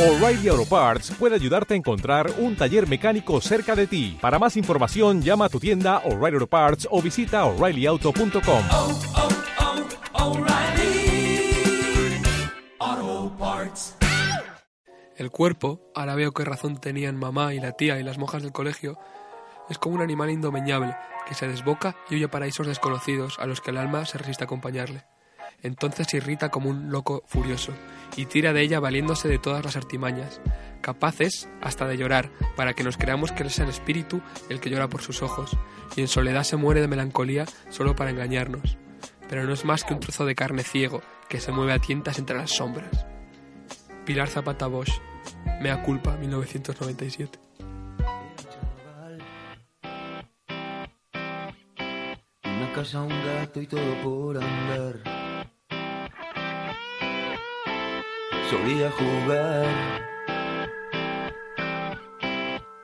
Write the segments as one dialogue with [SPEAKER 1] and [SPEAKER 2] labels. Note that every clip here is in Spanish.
[SPEAKER 1] O'Reilly Auto Parts puede ayudarte a encontrar un taller mecánico cerca de ti. Para más información, llama a tu tienda O'Reilly Auto Parts o visita oreillyauto.com.
[SPEAKER 2] oh, oh, Parts.
[SPEAKER 3] El cuerpo, ahora veo qué razón tenían mamá y la tía y las monjas del colegio, es como un animal indomeñable que se desboca y huye a paraísos desconocidos a los que el alma se resiste a acompañarle. Entonces se irrita como un loco furioso y tira de ella valiéndose de todas las artimañas, capaces hasta de llorar para que nos creamos que es el espíritu el que llora por sus ojos y en soledad se muere de melancolía solo para engañarnos. Pero no es más que un trozo de carne ciego que se mueve a tientas entre las sombras. Pilar Zapata Bosch, Mea Culpa, 1997.
[SPEAKER 4] Una casa, un gato y todo por andar. Solía jugar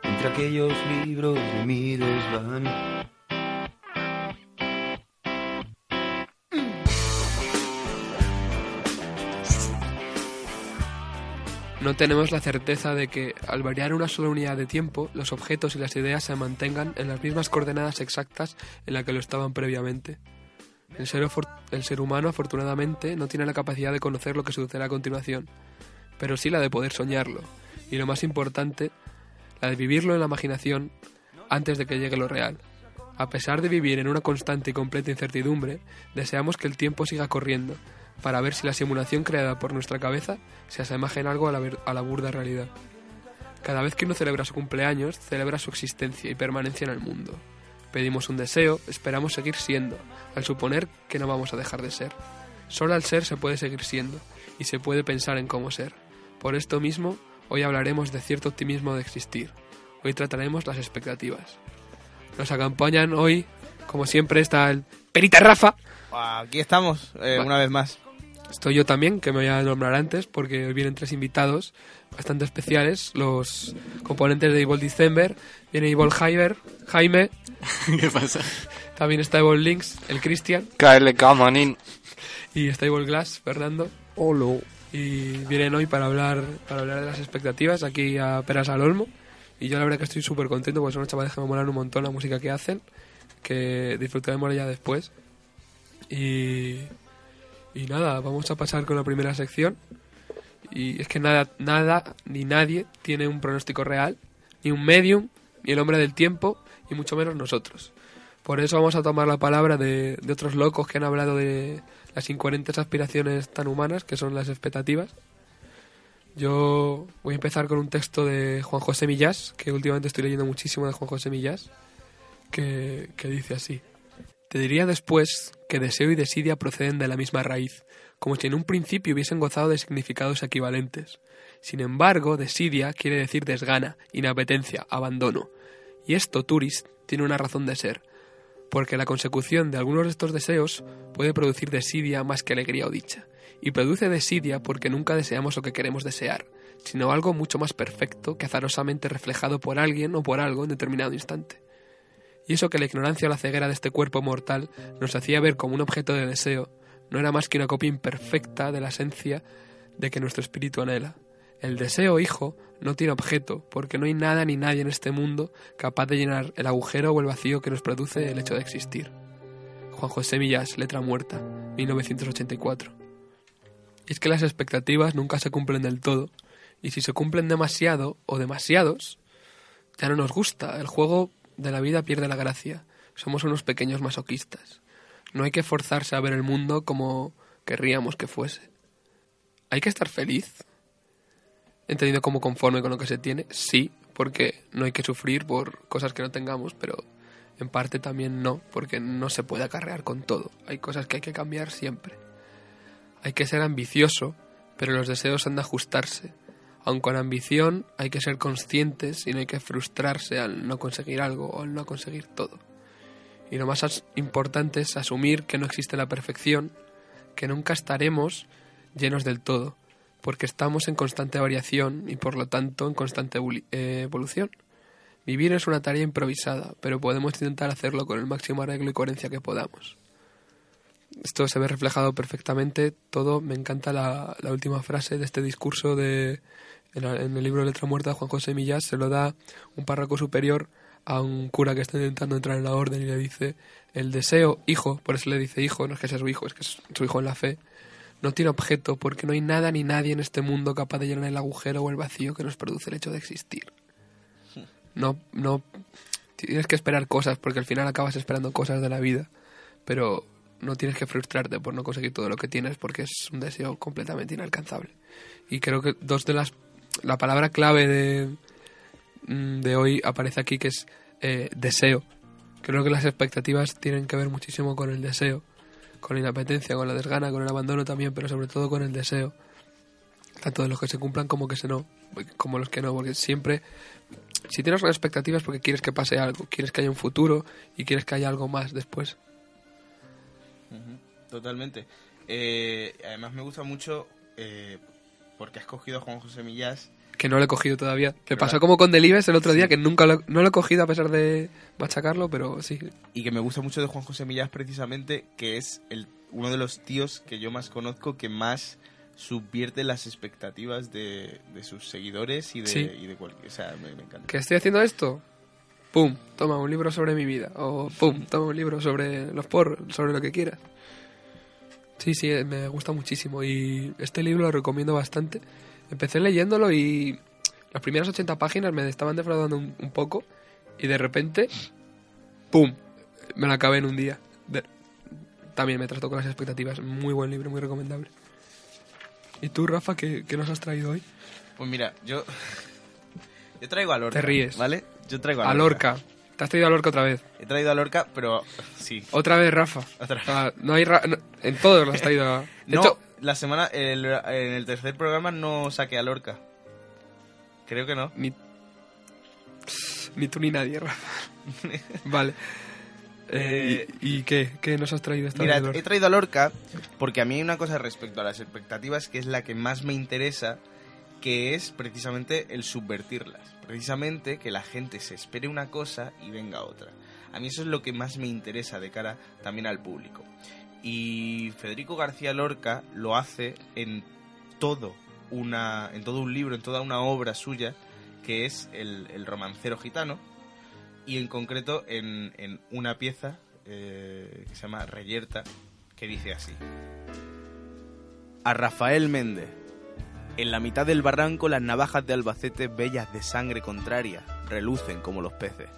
[SPEAKER 4] entre aquellos libros de mi desván.
[SPEAKER 3] No tenemos la certeza de que, al variar una sola unidad de tiempo, los objetos y las ideas se mantengan en las mismas coordenadas exactas en las que lo estaban previamente. El ser, humano, afortunadamente, no tiene la capacidad de conocer lo que sucederá a continuación, pero sí la de poder soñarlo, y lo más importante, la de vivirlo en la imaginación antes de que llegue lo real. A pesar de vivir en una constante y completa incertidumbre, deseamos que el tiempo siga corriendo, para ver si la simulación creada por nuestra cabeza se asemeja en algo a la burda realidad. Cada vez que uno celebra su cumpleaños, celebra su existencia y permanencia en el mundo. Pedimos un deseo, esperamos seguir siendo, al suponer que no vamos a dejar de ser. Solo al ser se puede seguir siendo, y se puede pensar en cómo ser. Por esto mismo, hoy hablaremos de cierto optimismo de existir. Hoy trataremos las expectativas. Nos acompañan hoy, como siempre, está el Perita Rafa.
[SPEAKER 5] Aquí estamos, eh, una vez más.
[SPEAKER 3] Estoy yo también, que me voy a nombrar antes, porque hoy vienen tres invitados bastante especiales, los componentes de Evil December. Viene Evil Jaime, Jaime,
[SPEAKER 6] ¿Qué pasa?
[SPEAKER 3] también está Evil Links, el Christian,
[SPEAKER 6] KLK Manin.
[SPEAKER 3] y está Evil Glass, Fernando.
[SPEAKER 5] Hola.
[SPEAKER 3] Y vienen hoy para hablar, para hablar de las expectativas aquí a Peras al Olmo. Y yo la verdad que estoy súper contento porque son unos chavales que me molan un montón la música que hacen, que disfrutaremos ya después. Y, y nada, vamos a pasar con la primera sección. Y es que nada, nada ni nadie tiene un pronóstico real, ni un medium, ni el hombre del tiempo, y mucho menos nosotros. Por eso vamos a tomar la palabra de, de otros locos que han hablado de las incoherentes aspiraciones tan humanas que son las expectativas. Yo voy a empezar con un texto de Juan José Millás, que últimamente estoy leyendo muchísimo de Juan José Millás, que, que dice así. Te diría después que deseo y desidia proceden de la misma raíz, como si en un principio hubiesen gozado de significados equivalentes. Sin embargo, desidia quiere decir desgana, inapetencia, abandono. Y esto, Turist, tiene una razón de ser, porque la consecución de algunos de estos deseos puede producir desidia más que alegría o dicha. Y produce desidia porque nunca deseamos lo que queremos desear, sino algo mucho más perfecto que azarosamente reflejado por alguien o por algo en determinado instante. Y eso que la ignorancia o la ceguera de este cuerpo mortal nos hacía ver como un objeto de deseo, no era más que una copia imperfecta de la esencia de que nuestro espíritu anhela. El deseo, hijo, no tiene objeto, porque no hay nada ni nadie en este mundo capaz de llenar el agujero o el vacío que nos produce el hecho de existir. Juan José Millás, letra muerta, 1984. Y es que las expectativas nunca se cumplen del todo, y si se cumplen demasiado o demasiados, ya no nos gusta. El juego de la vida pierde la gracia. Somos unos pequeños masoquistas. No hay que forzarse a ver el mundo como querríamos que fuese. ¿Hay que estar feliz? ¿Entendido como conforme con lo que se tiene? Sí, porque no hay que sufrir por cosas que no tengamos, pero en parte también no, porque no se puede acarrear con todo. Hay cosas que hay que cambiar siempre. Hay que ser ambicioso, pero los deseos han de ajustarse. Aun con ambición hay que ser conscientes y no hay que frustrarse al no conseguir algo o al no conseguir todo. Y lo más importante es asumir que no existe la perfección, que nunca estaremos llenos del todo, porque estamos en constante variación y por lo tanto en constante eh, evolución. Vivir es una tarea improvisada, pero podemos intentar hacerlo con el máximo arreglo y coherencia que podamos. Esto se ve reflejado perfectamente todo. Me encanta la, la última frase de este discurso de en, en el libro Letra Muerta de Juan José Millás se lo da un párroco superior a un cura que está intentando entrar en la orden y le dice el deseo, hijo, por eso le dice hijo, no es que sea su hijo, es que es su hijo en la fe, no tiene objeto porque no hay nada ni nadie en este mundo capaz de llenar el agujero o el vacío que nos produce el hecho de existir. No, no tienes que esperar cosas porque al final acabas esperando cosas de la vida, pero no tienes que frustrarte por no conseguir todo lo que tienes porque es un deseo completamente inalcanzable. Y creo que dos de las la palabra clave de mm, de hoy aparece aquí que es eh, deseo. Creo que las expectativas tienen que ver muchísimo con el deseo, con la inapetencia, con la desgana, con el abandono también, pero sobre todo con el deseo. Tanto de los que se cumplan como que se no, como los que no, porque siempre si tienes expectativas porque quieres que pase algo, quieres que haya un futuro y quieres que haya algo más después.
[SPEAKER 5] Totalmente. Eh, además me gusta mucho eh, porque has cogido a Juan José Millás.
[SPEAKER 3] Que no lo he cogido todavía. Me
[SPEAKER 5] ¿Verdad?
[SPEAKER 3] pasó como con Delibes el otro día,
[SPEAKER 5] Sí.
[SPEAKER 3] que nunca lo, no lo he cogido a pesar de machacarlo, pero sí.
[SPEAKER 5] Y que me gusta mucho de Juan José Millás precisamente que es el, uno de los tíos que yo más conozco que más subvierte las expectativas de, de sus seguidores y de,
[SPEAKER 3] Sí.
[SPEAKER 5] y de cualquier... O sea, me, me encanta.
[SPEAKER 3] ¿Que estoy haciendo esto? Pum, toma un libro sobre mi vida. O pum, toma un libro sobre los porros, sobre lo que quieras. Sí, sí, eh, me gusta muchísimo. Y este libro lo recomiendo bastante. Empecé leyéndolo y las primeras 80 páginas me estaban defraudando un, un poco. Y de repente, pum, me lo acabé en un día. De- también me trató con las expectativas. Muy buen libro, muy recomendable. ¿Y tú, Rafa, qué, qué nos has traído hoy?
[SPEAKER 5] Pues mira, yo... Yo traigo a Lorca.
[SPEAKER 3] Te ríes.
[SPEAKER 5] ¿Vale? Yo traigo a
[SPEAKER 3] A Lorca. Te has traído a Lorca otra vez.
[SPEAKER 5] He traído a Lorca, pero sí.
[SPEAKER 3] Otra vez, Rafa.
[SPEAKER 5] Otra
[SPEAKER 3] sea, no hay ra- no- en todos los has traído. a-
[SPEAKER 5] No,
[SPEAKER 3] hecho,
[SPEAKER 5] la semana, el- en el tercer programa no saqué a Lorca. Creo que no.
[SPEAKER 3] ni, ni tú ni nadie, Rafa. vale. Eh, ¿y, y qué? ¿Qué nos has traído esta
[SPEAKER 5] Mira,
[SPEAKER 3] vez,
[SPEAKER 5] he traído a Lorca porque a mí hay una cosa respecto a las expectativas que es la que más me interesa, que es precisamente el subvertirlas. Precisamente que la gente se espere una cosa y venga otra. A mí eso es lo que más me interesa de cara también al público. Y Federico García Lorca lo hace en todo una en todo un libro, en toda una obra suya, que es el, el romancero gitano, y en concreto en, en una pieza eh, que se llama Reyerta, que dice así. A Rafael Méndez. En la mitad del barranco las navajas de Albacete, bellas de sangre contraria, relucen como los peces.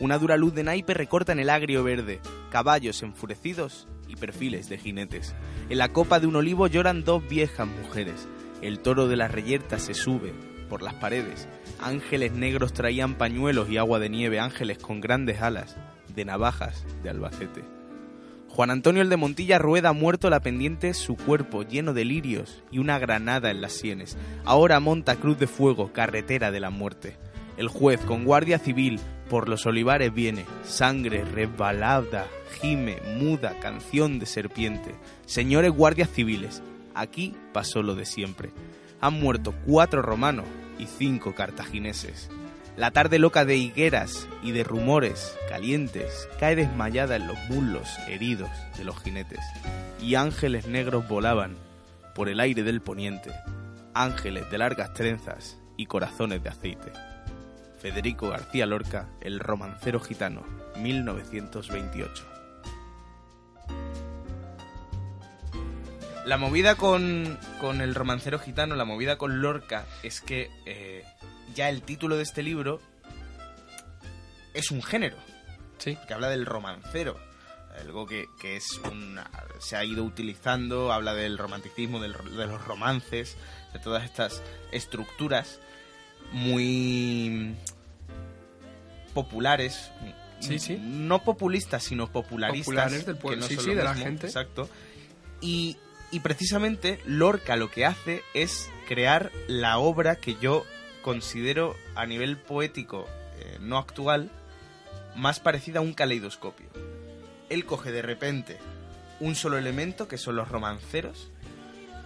[SPEAKER 5] Una dura luz de naipe recorta en el agrio verde, caballos enfurecidos y perfiles de jinetes. En la copa de un olivo lloran dos viejas mujeres. El toro de la reyerta se sube por las paredes. Ángeles negros traían pañuelos y agua de nieve, ángeles con grandes alas, de navajas de Albacete. Juan Antonio el de Montilla rueda muerto la pendiente su cuerpo lleno de lirios y una granada en las sienes. Ahora monta cruz de fuego, carretera de la muerte. El juez con guardia civil por los olivares viene, sangre resbalada, gime, muda, canción de serpiente. Señores guardias civiles, aquí pasó lo de siempre. Han muerto cuatro romanos y cinco cartagineses. La tarde loca de higueras y de rumores calientes cae desmayada en los muslos heridos de los jinetes. Y ángeles negros volaban por el aire del poniente, ángeles de largas trenzas y corazones de aceite. Federico García Lorca, El romancero gitano, 1928. La movida con, con el romancero gitano, la movida con Lorca, es que eh, ya el título de este libro es un género,
[SPEAKER 3] Sí.
[SPEAKER 5] que habla del romancero. Algo que, que es una, se ha ido utilizando, habla del romanticismo, del- de los romances, de todas estas estructuras muy populares.
[SPEAKER 3] Sí, sí.
[SPEAKER 5] No populistas, sino popularistas.
[SPEAKER 3] Populares del
[SPEAKER 5] que
[SPEAKER 3] pueblo,
[SPEAKER 5] no
[SPEAKER 3] sí, sí, de la gente.
[SPEAKER 5] Exacto. Y, y precisamente Lorca lo que hace es crear la obra que yo considero a nivel poético eh, no actual más parecida a un caleidoscopio. Él coge de repente un solo elemento, que son los romanceros,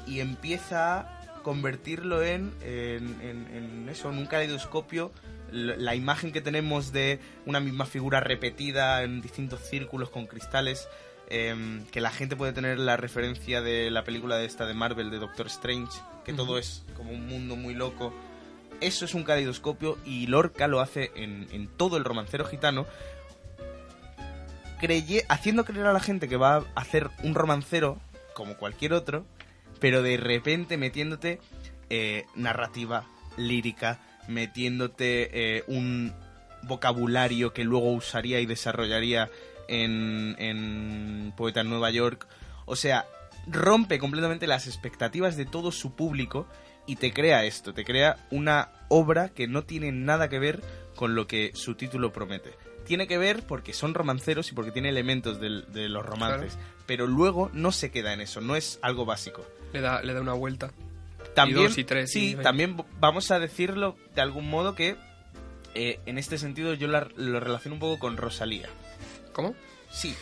[SPEAKER 5] y empieza a convertirlo en, en, en- en eso, en un caleidoscopio. La imagen que tenemos de una misma figura repetida en distintos círculos con cristales, em, que la gente puede tener la referencia de la película de esta de Marvel, de Doctor Strange, que todo es como un mundo muy loco, eso es un caleidoscopio y Lorca lo hace en, en todo el romancero gitano, creye- haciendo creer a la gente que va a hacer un romancero como cualquier otro, pero de repente metiéndote eh, narrativa, lírica, metiéndote eh, un vocabulario que luego usaría y desarrollaría en, en Poeta en Nueva York. O sea, rompe completamente las expectativas de todo su público y te crea esto, te crea una obra que no tiene nada que ver con lo que su título promete. Tiene que ver porque son romanceros y porque tiene elementos del- de los romances, pero luego no se queda en eso, no es algo básico.
[SPEAKER 3] Le da, le da una vuelta.
[SPEAKER 5] También,
[SPEAKER 3] dos y tres,
[SPEAKER 5] sí,
[SPEAKER 3] y
[SPEAKER 5] también vamos a decirlo de algún modo que eh, en este sentido yo la- lo relaciono un poco con Rosalía.
[SPEAKER 3] ¿Cómo?
[SPEAKER 5] Sí.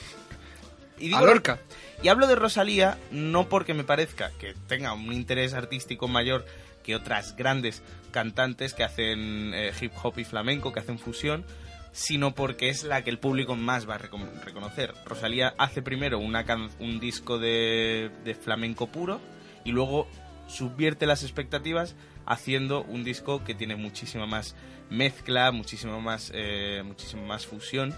[SPEAKER 5] Y
[SPEAKER 3] A Lorca.
[SPEAKER 5] y hablo de Rosalía no porque me parezca que tenga un interés artístico mayor que otras grandes cantantes que hacen eh, hip hop y flamenco, que hacen fusión, sino porque es la que el público más va a recon- reconocer. Rosalía hace primero una can- un disco de, de flamenco puro y luego subvierte las expectativas haciendo un disco que tiene muchísima más mezcla, muchísima más, eh, muchísima más fusión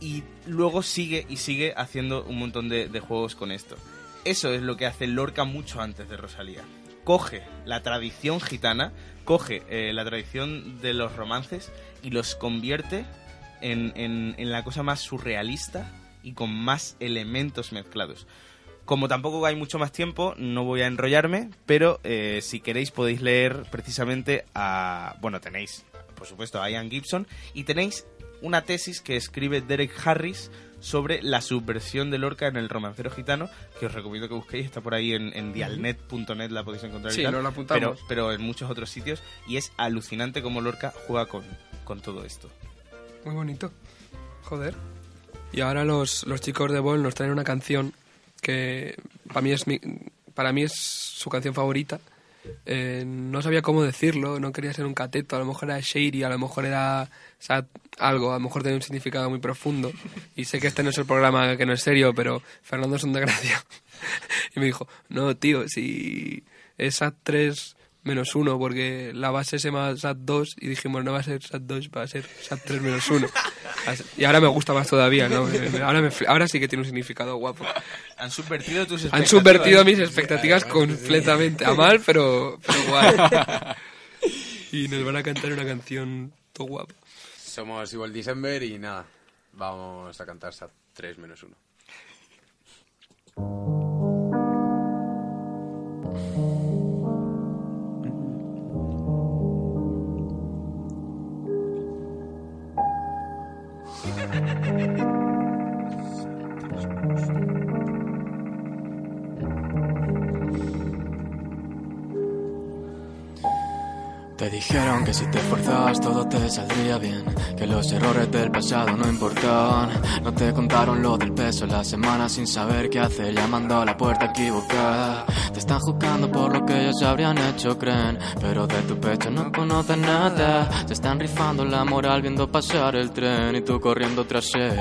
[SPEAKER 5] y luego sigue y sigue haciendo un montón de, juegos con esto. Eso es lo que hace Lorca mucho antes de Rosalía. Coge la tradición gitana, coge eh, la tradición de los romances y los convierte en, en- en la cosa más surrealista y con más elementos mezclados. Como tampoco hay mucho más tiempo, no voy a enrollarme, pero eh, si queréis podéis leer precisamente a... Bueno, tenéis, por supuesto, a Ian Gibson y tenéis una tesis que escribe Derek Harris sobre la subversión de Lorca en el romancero gitano, que os recomiendo que busquéis, está por ahí en, en dialnet.net, la podéis encontrar.
[SPEAKER 3] Sí, la
[SPEAKER 5] pero en muchos otros sitios, y es alucinante cómo Lorca juega con, con todo esto.
[SPEAKER 3] Muy bonito. Joder. Y ahora los, los chicos de Ball nos traen una canción que para mí es mi, para mí es su canción favorita. Eh, no sabía cómo decirlo, no quería ser un cateto, a lo mejor era shady, a lo mejor era algo, a lo mejor tenía un significado muy profundo. Y sé que este no es el programa, que no es serio, pero Fernando es un desgracia. y me dijo, no, tío, si es SAT 3 menos 1, porque la base se llama SAT 2 y dijimos, no va a ser SAT 2, va a ser SAT 3 menos 1. Y ahora me gusta más todavía, ¿no? Ahora, me ahora sí que tiene un significado guapo.
[SPEAKER 5] Han subvertido tus
[SPEAKER 3] Han
[SPEAKER 5] expectativas.
[SPEAKER 3] subvertido mis expectativas completamente. A mal, pero, pero guay. Y nos van a cantar una canción todo guapo.
[SPEAKER 7] Somos Evil December y nada, vamos a cantar SAT 3 menos 1. Ha ha ha ha!
[SPEAKER 8] Te dijeron que si te esforzabas todo te saldría bien, que los errores del pasado no importaban. No te contaron lo del peso la semana sin saber qué hacer, llamando a la puerta equivocada. Te están juzgando por lo que ellos habrían hecho, creen, pero de tu pecho no conocen nada. Se están rifando la moral viendo pasar el tren y tú corriendo tras él.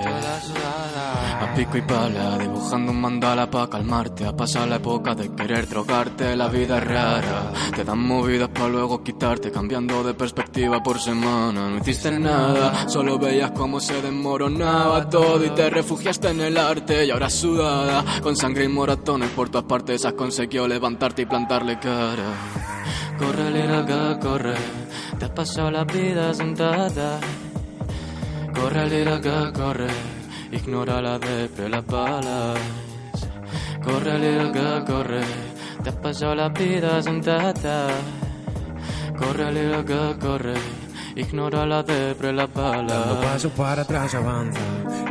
[SPEAKER 8] Pico y pala, dibujando un mandala pa' calmarte. Ha pasado la época de querer drogarte, la vida es rara. Te dan movidas pa' luego quitarte, cambiando de perspectiva por semana. No hiciste nada, solo veías cómo se desmoronaba todo y te refugiaste en el arte. Y ahora sudada, con sangre y moratones por todas partes, has conseguido levantarte y plantarle cara. Corre, liraga, corre, te has pasado la vida sentada. Corre, liraga, corre, ignora la depre, las balas. Corre, liraga, corre, te has pasado la vida sentada. Corre, liraga, corre, ignora la depre, las
[SPEAKER 9] Dando
[SPEAKER 8] balas.
[SPEAKER 9] paso para atrás avanza.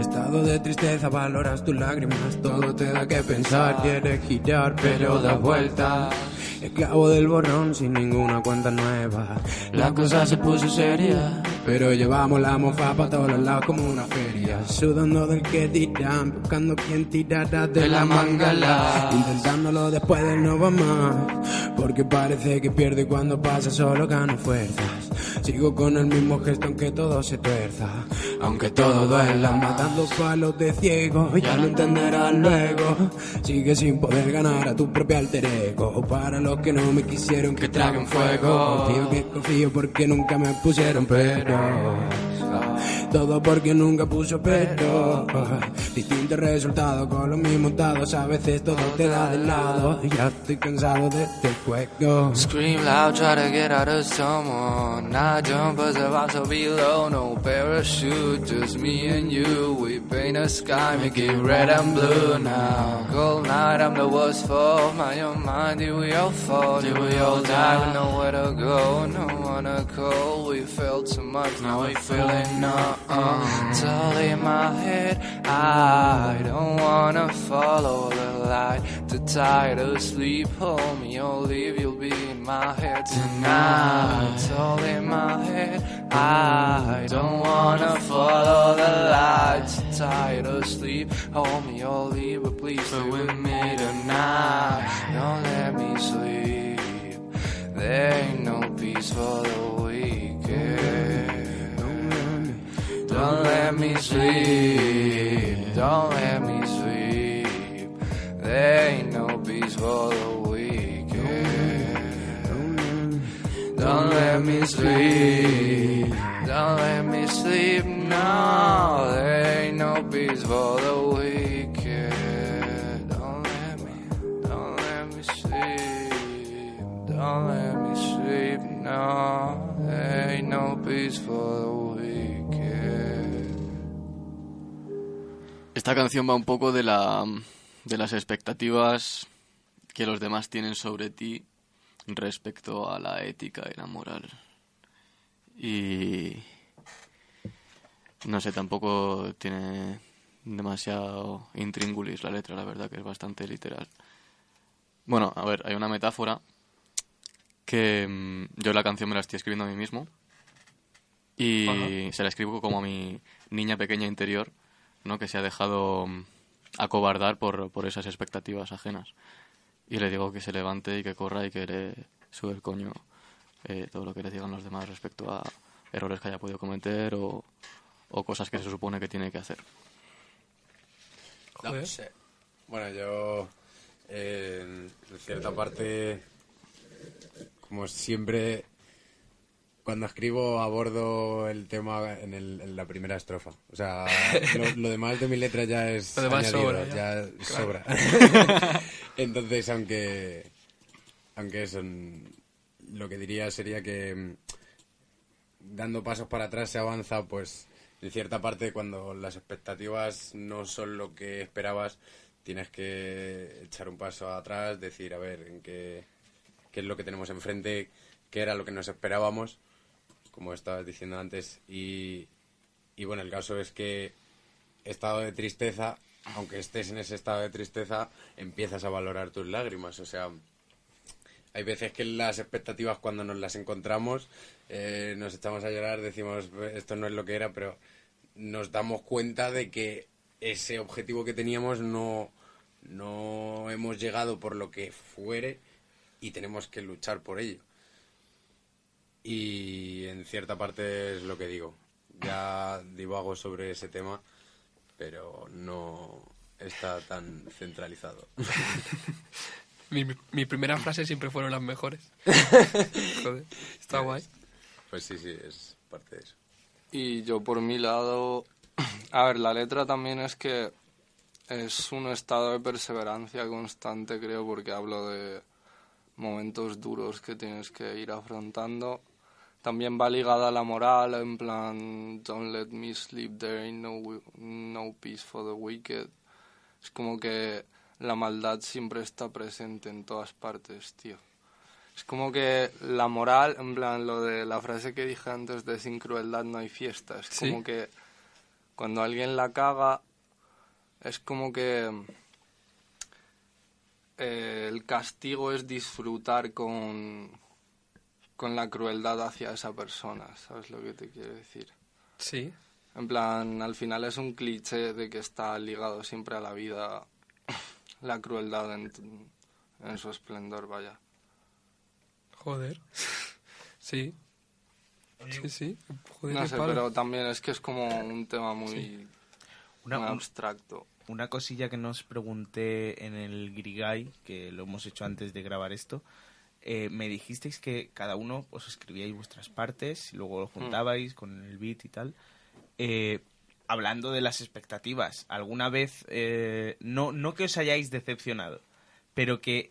[SPEAKER 9] Estado de tristeza, valoras tus lágrimas. Todo te da que pensar. Quieres girar, pero da vuelta. Esclavo del borrón sin ninguna cuenta nueva.
[SPEAKER 8] La cosa se puso seria.
[SPEAKER 9] Pero llevamos la mofa para todos los lados como una feria. Sudando del que dirán, buscando quien tirará de,
[SPEAKER 8] De la
[SPEAKER 9] la mangala. Intentándolo después del no va más. Porque parece que pierde cuando pasa, solo gano fuerzas. Sigo con el mismo gesto aunque todo se tuerza. Aunque todo duela, matando palos de ciego, ya lo entenderás luego. Sigue sin poder ganar a tu propio alter ego. Para los que no me quisieron que traguen fuego. Confío que confío porque nunca me pusieron pero. Todo porque nunca puso pero. Distintos resultados con los mismos dados. A veces todo te da de lado. Ya estoy cansado de este juego.
[SPEAKER 6] Scream loud, try to get out of someone. I jump as if I'm so below. No parachute, just me and you. We paint a sky, make it red and blue now. Cold night, I'm the worst for my own mind. Did we all fall? Did we all die? We nowhere to go, no one to call. We felt too much, now we feeling numb. It's uh, all in my head. I don't wanna follow the light. Too tired to sleep, hold me or leave. You'll be in my head tonight. It's all in my head. I don't wanna follow the light. Too tired to sleep, hold me or leave. But please stay with me tonight. Don't let me sleep. There ain't no peace for the wicked. Don't let me sleep. Don't let me ain't no peace for the wicked. Don't let me sleep. Don't let me sleep. No, there ain't no peace for the wicked. Don't let me, don't let me sleep. Don't let me sleep. No, there ain't no peace for the.
[SPEAKER 8] Esta canción va un poco de la de las expectativas que los demás tienen sobre ti respecto a la ética y la moral. Y no sé, tampoco tiene demasiado intríngulis la letra, la verdad que es bastante literal. Bueno, a ver, hay una metáfora que mm, yo la canción me la estoy escribiendo a mí mismo y
[SPEAKER 3] Ajá.
[SPEAKER 8] se la escribo como a mi niña pequeña interior, ¿no? Que se ha dejado mm, acobardar por, por esas expectativas ajenas. Y le digo que se levante y que corra y que le sube el coño eh, todo lo que le digan los demás respecto a errores que haya podido cometer o, o cosas que se supone que tiene que hacer.
[SPEAKER 7] No sé. Bueno, yo eh, en cierta parte, como siempre, cuando escribo abordo el tema en, el- en la primera estrofa. O sea, lo, lo demás de mi letra ya es
[SPEAKER 3] Lo demás
[SPEAKER 7] añadido,
[SPEAKER 3] sobra, ya.
[SPEAKER 7] ya
[SPEAKER 3] Claro.
[SPEAKER 7] sobra. Entonces, aunque aunque eso, lo que diría sería que mm, dando pasos para atrás se avanza, pues en cierta parte cuando las expectativas no son lo que esperabas, tienes que echar un paso atrás, decir, a ver, en qué, qué es lo que tenemos enfrente, qué era lo que nos esperábamos, como estabas diciendo antes, y, y bueno, el caso es que estado de tristeza, aunque estés en ese estado de tristeza, empiezas a valorar tus lágrimas, o sea, hay veces que las expectativas cuando nos las encontramos eh, nos echamos a llorar, decimos esto no es lo que era, pero nos damos cuenta de que ese objetivo que teníamos no, no hemos llegado por lo que fuere y tenemos que luchar por ello. Y en cierta parte es lo que digo. Ya divago sobre ese tema, pero no está tan centralizado.
[SPEAKER 3] Mi, mi primera frase siempre fueron las mejores. Joder, está guay.
[SPEAKER 7] Pues sí, sí, es parte de eso.
[SPEAKER 10] Y yo por mi lado, a ver, la letra también es que es un estado de perseverancia constante, creo, porque hablo de momentos duros que tienes que ir afrontando. También va ligada a la moral, en plan, don't let me sleep, there ain't no, no peace for the wicked. Es como que la maldad siempre está presente en todas partes, tío. Es como que la moral, en plan, lo de la frase que dije antes de sin crueldad no hay fiesta. Es
[SPEAKER 3] Sí.
[SPEAKER 10] como que cuando alguien la caga, es como que eh, el castigo es disfrutar con, con la crueldad hacia esa persona, ¿sabes lo que te quiero decir?
[SPEAKER 3] Sí.
[SPEAKER 10] En plan, al final es un cliché de que está ligado siempre a la vida la crueldad en, en su esplendor, vaya.
[SPEAKER 3] Joder. Sí. Sí, sí. Joder,
[SPEAKER 10] No sé,
[SPEAKER 3] palo.
[SPEAKER 10] pero también es que es como un tema muy,
[SPEAKER 5] Una-
[SPEAKER 10] muy abstracto.
[SPEAKER 5] Una cosilla que nos pregunté en el Grigay, que lo hemos hecho antes de grabar esto, eh, me dijisteis que cada uno os escribíais vuestras partes y luego lo juntabais con el beat y tal. Eh, hablando de las expectativas, ¿alguna vez, eh, no, no que os hayáis decepcionado, pero que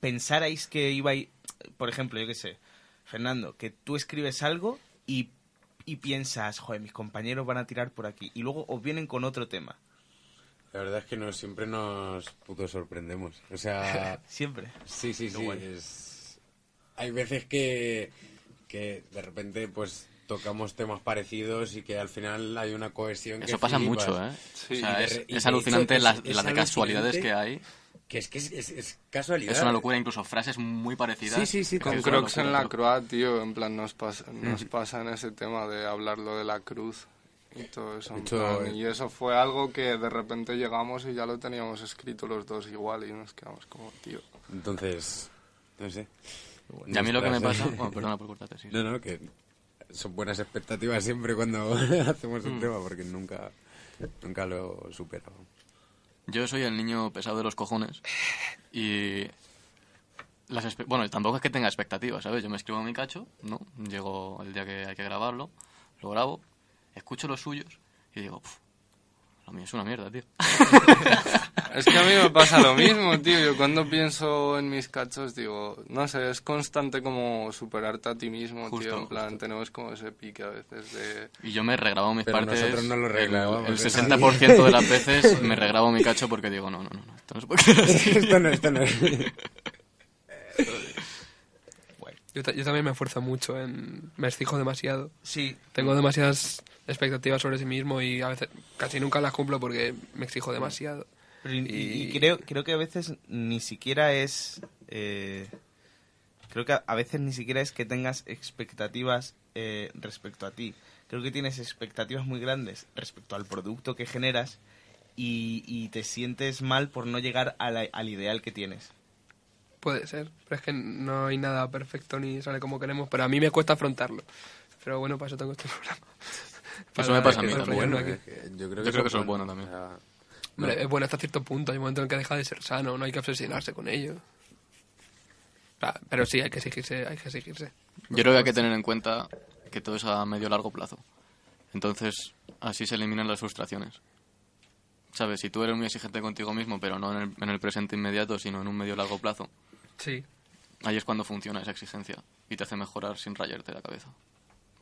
[SPEAKER 5] pensarais que ibais, por ejemplo, yo qué sé, Fernando, que tú escribes algo y, y piensas, joder, mis compañeros van a tirar por aquí, y luego os vienen con otro tema?
[SPEAKER 7] La verdad es que nos, siempre nos puto sorprendemos. O sea...
[SPEAKER 5] Siempre.
[SPEAKER 7] Sí, sí, sí. es- Hay veces que, que de repente pues tocamos temas parecidos y que al final hay una cohesión que
[SPEAKER 8] Eso pasa
[SPEAKER 7] flipas.
[SPEAKER 8] mucho, ¿eh?
[SPEAKER 10] Sí,
[SPEAKER 8] o sea, es, es alucinante
[SPEAKER 7] hecho,
[SPEAKER 8] las,
[SPEAKER 7] es- es
[SPEAKER 8] de casualidades que hay.
[SPEAKER 7] Que es que es, es- es casualidad.
[SPEAKER 8] Es una locura, incluso frases muy parecidas.
[SPEAKER 7] Sí, sí, sí,
[SPEAKER 8] que
[SPEAKER 10] Con Crocs en la Croix, tío, en plan nos pasa, nos pasa en ese tema de hablarlo de la cruz y todo eso.
[SPEAKER 7] hecho,
[SPEAKER 10] plan, y eso fue algo que de repente llegamos y ya lo teníamos escrito los dos igual y nos quedamos como, tío.
[SPEAKER 7] Entonces, no sé.
[SPEAKER 8] Y a mí lo que me pasa... Bueno, perdona por cortarte, sí.
[SPEAKER 7] No, no, que son buenas expectativas siempre cuando hacemos
[SPEAKER 8] Mm.
[SPEAKER 7] un tema porque nunca, nunca lo supero.
[SPEAKER 8] Yo soy el niño pesado de los cojones y... Las bueno, tampoco es que tenga expectativas, ¿sabes? Yo me escribo mi cacho, ¿no? Llego el día que hay que grabarlo, lo grabo, escucho los suyos y digo, "Puf, lo mío es una mierda, tío.
[SPEAKER 10] Es que a mí me pasa lo mismo, tío. Yo cuando pienso en mis cachos digo, no sé, es constante como superarte a ti mismo,
[SPEAKER 8] Justo,
[SPEAKER 10] tío. En plan, tenemos como ese pique a veces de...
[SPEAKER 8] Y yo me regrabo mis
[SPEAKER 7] Pero
[SPEAKER 8] partes.
[SPEAKER 7] nosotros no lo
[SPEAKER 8] el-
[SPEAKER 7] regrabamos,
[SPEAKER 8] El,
[SPEAKER 7] ¿eh?
[SPEAKER 8] 60% de las veces me regrabo mi cacho porque digo, no, no, no, no, esto no se puede quedar así.
[SPEAKER 7] esto no, esto no.
[SPEAKER 3] Yo, yo también me esfuerzo mucho en... Me exijo demasiado.
[SPEAKER 5] Sí.
[SPEAKER 3] Tengo demasiadas expectativas sobre sí mismo y a veces casi nunca las cumplo porque me exijo demasiado.
[SPEAKER 5] Pero y, y
[SPEAKER 3] Y-
[SPEAKER 5] creo, creo que a veces ni siquiera es... eh, creo que a, veces ni siquiera es que tengas expectativas eh, respecto a ti. Creo que tienes expectativas muy grandes respecto al producto que generas y, y te sientes mal por no llegar la- al ideal que tienes.
[SPEAKER 3] Puede ser, pero es que no hay nada perfecto ni sale como queremos, pero a mí me cuesta afrontarlo. Pero bueno, para eso tengo este programa.
[SPEAKER 8] Eso me pasa a mí también,
[SPEAKER 3] reflejarme
[SPEAKER 7] Bueno,
[SPEAKER 3] aquí.
[SPEAKER 7] eh, que yo creo
[SPEAKER 8] Yo
[SPEAKER 7] que,
[SPEAKER 8] creo que
[SPEAKER 7] eso
[SPEAKER 8] es bueno también.
[SPEAKER 7] O sea,
[SPEAKER 3] Hombre, es bueno hasta cierto punto, hay un momento en que deja de ser sano, no hay que obsesionarse con ello. Pero sí, hay que exigirse, hay que exigirse.
[SPEAKER 8] Yo creo que hay que tener en cuenta que todo es a medio largo plazo. Entonces, así se eliminan las frustraciones. ¿Sabes? Si tú eres muy exigente contigo mismo, pero no en el, en el presente inmediato, sino en un medio largo plazo,
[SPEAKER 3] Sí.
[SPEAKER 8] ahí es cuando funciona esa exigencia y te hace mejorar sin rayarte la cabeza.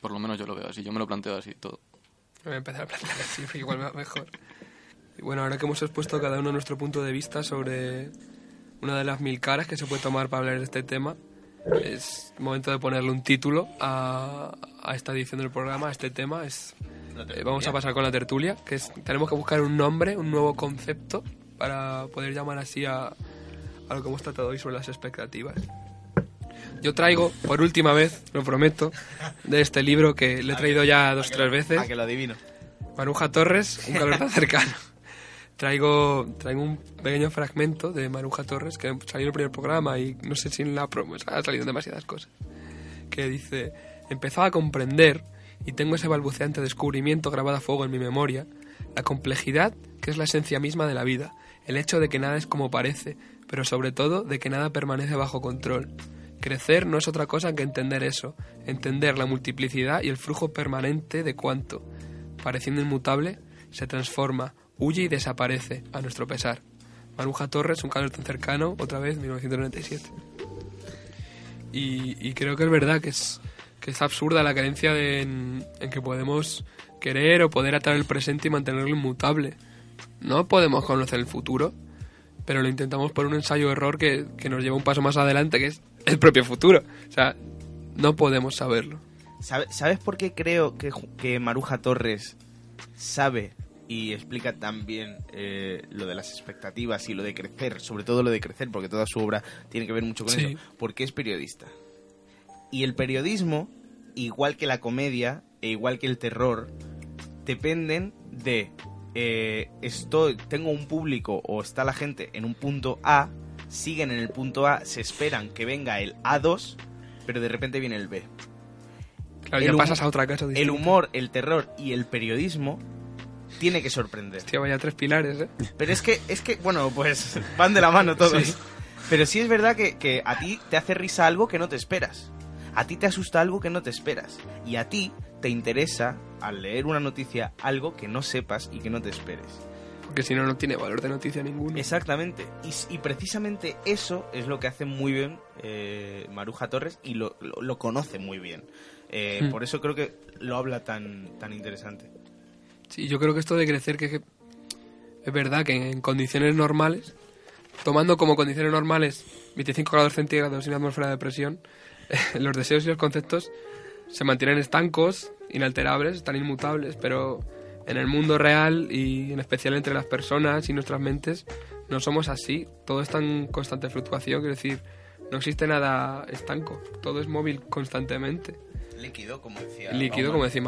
[SPEAKER 8] Por lo menos yo lo veo así, yo me lo planteo así todo.
[SPEAKER 3] Voy a empezar a plantear así, igual me va mejor. Y bueno, ahora que hemos expuesto cada uno nuestro punto de vista sobre una de las mil caras que se puede tomar para hablar de este tema, es momento de ponerle un título a, a esta edición del programa, a este tema. Es, eh, vamos a pasar con la tertulia, que es, tenemos que buscar un nombre, un nuevo concepto, para poder llamar así a, a lo que hemos tratado hoy sobre las expectativas. Yo traigo, por última vez, lo prometo, de este libro que le he traído ya dos o tres veces.
[SPEAKER 5] A que lo adivino.
[SPEAKER 3] Maruja Torres, un calor tan cercano. Traigo, traigo un pequeño fragmento de Maruja Torres que salió en el primer programa y no sé si en la promo ha salido demasiadas cosas. Que dice, empezaba a comprender y tengo ese balbuceante descubrimiento grabado a fuego en mi memoria, la complejidad que es la esencia misma de la vida, el hecho de que nada es como parece, pero sobre todo de que nada permanece bajo control. Crecer no es otra cosa que entender eso, entender la multiplicidad y el flujo permanente de cuanto, pareciendo inmutable, se transforma, huye y desaparece, a nuestro pesar. Maruja Torres, un calor tan cercano, otra vez, 1997. Y, y creo que es verdad que es, que es absurda la creencia de- en, en que podemos querer o poder atar el presente y mantenerlo inmutable. No podemos conocer el futuro, pero lo intentamos por un ensayo-error que, que nos lleva un paso más adelante, que es el propio futuro. O sea, no podemos saberlo.
[SPEAKER 5] ¿Sabe- ¿Sabes por qué creo que, que Maruja Torres sabe y explica también eh, lo de las expectativas y lo de crecer, sobre todo lo de crecer, porque toda su obra tiene que ver mucho con
[SPEAKER 3] Sí.
[SPEAKER 5] eso? Porque es periodista. Y el periodismo, igual que la comedia e igual que el terror, dependen de eh, estoy, tengo un público o está la gente en un punto A, siguen en el punto A, se esperan que venga el A2, pero de repente viene el B.
[SPEAKER 3] Claro, ya
[SPEAKER 5] hum-
[SPEAKER 3] pasas a otra cosa
[SPEAKER 5] El humor, el terror y el periodismo tiene que sorprender.
[SPEAKER 3] Hostia, vaya tres pilares, ¿eh?
[SPEAKER 5] Pero es que, es que, bueno, pues van de la mano todos.
[SPEAKER 3] Sí.
[SPEAKER 5] Pero sí es verdad que, que a ti te hace risa algo que no te esperas. A ti te asusta algo que no te esperas. Y a ti te interesa, al leer una noticia, algo que no sepas y que no te esperes.
[SPEAKER 3] Porque si no, no tiene valor de noticia ninguno.
[SPEAKER 5] Exactamente. Y, precisamente eso es lo que hace muy bien eh, Maruja Torres y lo, lo- lo conoce muy bien. Eh,
[SPEAKER 3] Hmm.
[SPEAKER 5] Por eso creo que lo habla tan, tan interesante.
[SPEAKER 3] Sí, yo creo que esto de crecer, que, que es verdad que en condiciones normales, tomando como condiciones normales 25 grados centígrados y una atmósfera de presión, los deseos y los conceptos se mantienen estancos, inalterables, están inmutables, pero en el mundo real y en especial entre las personas y nuestras mentes no somos así. Todo está en constante fluctuación, quiero decir, no existe nada estanco, todo es móvil constantemente
[SPEAKER 5] Líquido, como decía.
[SPEAKER 3] líquido, como decía,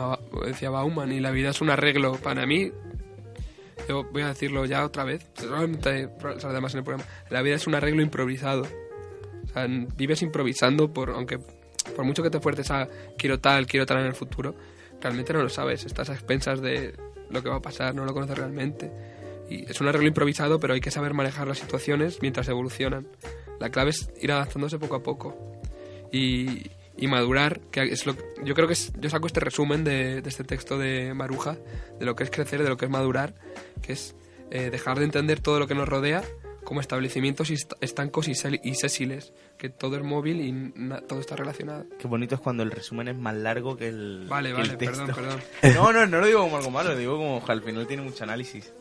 [SPEAKER 3] decía Bauman, y la vida es un arreglo. Para mí, yo voy a decirlo ya otra vez, probablemente saldrá más en el programa, la vida es un arreglo improvisado. O sea, vives improvisando, por aunque por mucho que te fuerces a quiero tal, quiero tal en el futuro, realmente no lo sabes, estás a expensas de lo que va a pasar, no lo conoces realmente. Y es un arreglo improvisado, pero hay que saber manejar las situaciones mientras evolucionan. La clave es ir adaptándose poco a poco y, y madurar, que es lo yo creo que yo saco este resumen de, de este texto de Maruja, de lo que es crecer, de lo que es madurar, que es eh, dejar de entender todo lo que nos rodea como establecimientos est- estancos y, sésiles, que todo es móvil y todo está relacionado.
[SPEAKER 5] Qué bonito es cuando el resumen es más largo que el,
[SPEAKER 3] Vale,
[SPEAKER 5] que el
[SPEAKER 3] vale,
[SPEAKER 5] texto.
[SPEAKER 3] perdón, perdón.
[SPEAKER 5] No, no, no lo digo como algo malo, lo digo como que al final tiene mucho análisis.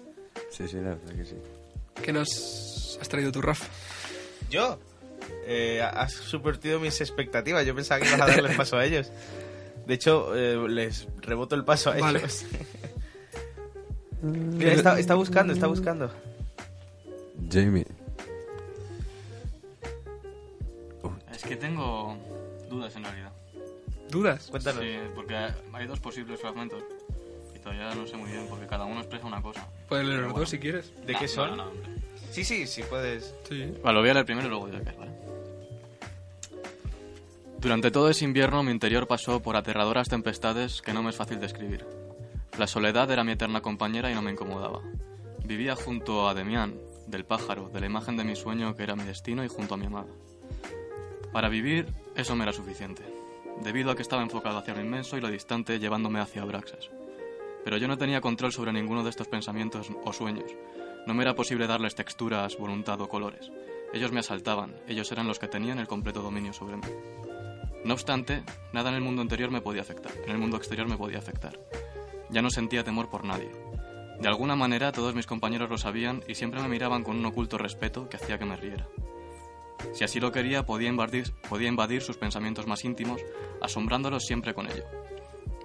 [SPEAKER 7] Sí, sí, la verdad que sí.
[SPEAKER 3] ¿Qué nos has traído tú, Rafa?
[SPEAKER 5] ¿Yo? Eh, has subvertido mis expectativas. Yo pensaba que ibas a darles paso a ellos. De hecho, eh, les reboto el paso a
[SPEAKER 3] Vale.
[SPEAKER 5] ellos. Mira, está, está buscando, está buscando.
[SPEAKER 7] Jamie.
[SPEAKER 8] Es que tengo dudas en realidad.
[SPEAKER 3] ¿Dudas?
[SPEAKER 5] Cuéntanos.
[SPEAKER 8] Sí, porque hay dos posibles fragmentos y todavía no sé muy bien porque cada uno expresa una cosa.
[SPEAKER 3] Puedes leer los
[SPEAKER 8] bueno.
[SPEAKER 3] dos si quieres.
[SPEAKER 5] ¿De qué son?
[SPEAKER 8] no, no, hombre.
[SPEAKER 5] Sí, sí, sí, puedes.
[SPEAKER 3] Sí.
[SPEAKER 8] Vale, lo voy a leer primero y luego ya que, ¿vale? Durante todo ese invierno mi interior pasó por aterradoras tempestades que no me es fácil describir. La soledad era mi eterna compañera y no me incomodaba. Vivía junto a Demián, del pájaro, de la imagen de mi sueño que era mi destino y junto a mi amada. Para vivir eso me era suficiente, debido a que estaba enfocado hacia lo inmenso y lo distante llevándome hacia Abraxas. Pero yo no tenía control sobre ninguno de estos pensamientos o sueños. No me era posible darles texturas, voluntad o colores. Ellos me asaltaban, ellos eran los que tenían el completo dominio sobre mí. No obstante, nada en el mundo interior me podía afectar, en el mundo exterior me podía afectar. Ya no sentía temor por nadie. De alguna manera todos mis compañeros lo sabían y siempre me miraban con un oculto respeto que hacía que me riera. Si así lo quería, podía invadir, podía invadir sus pensamientos más íntimos, asombrándolos siempre con ello.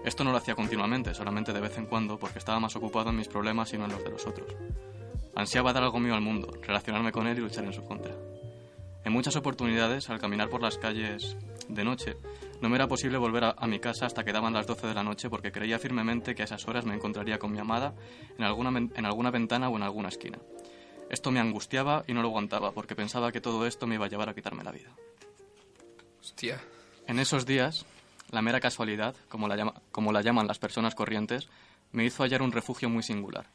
[SPEAKER 8] Esto no lo hacía continuamente, solamente de vez en cuando, porque estaba más ocupado en mis problemas y no en los de los otros. Ansiaba dar algo mío al mundo, relacionarme con él y luchar en su contra. En muchas oportunidades, al caminar por las calles de noche, no me era posible volver a, a mi casa hasta que daban las 12 de la noche porque creía firmemente que a esas horas me encontraría con mi amada en alguna, en alguna ventana o en alguna esquina. Esto me angustiaba y no lo aguantaba porque pensaba que todo esto me iba a llevar a quitarme la vida.
[SPEAKER 3] Hostia.
[SPEAKER 8] En esos días, la mera casualidad, como la, llama- como la llaman las personas corrientes, me hizo hallar un refugio muy singular.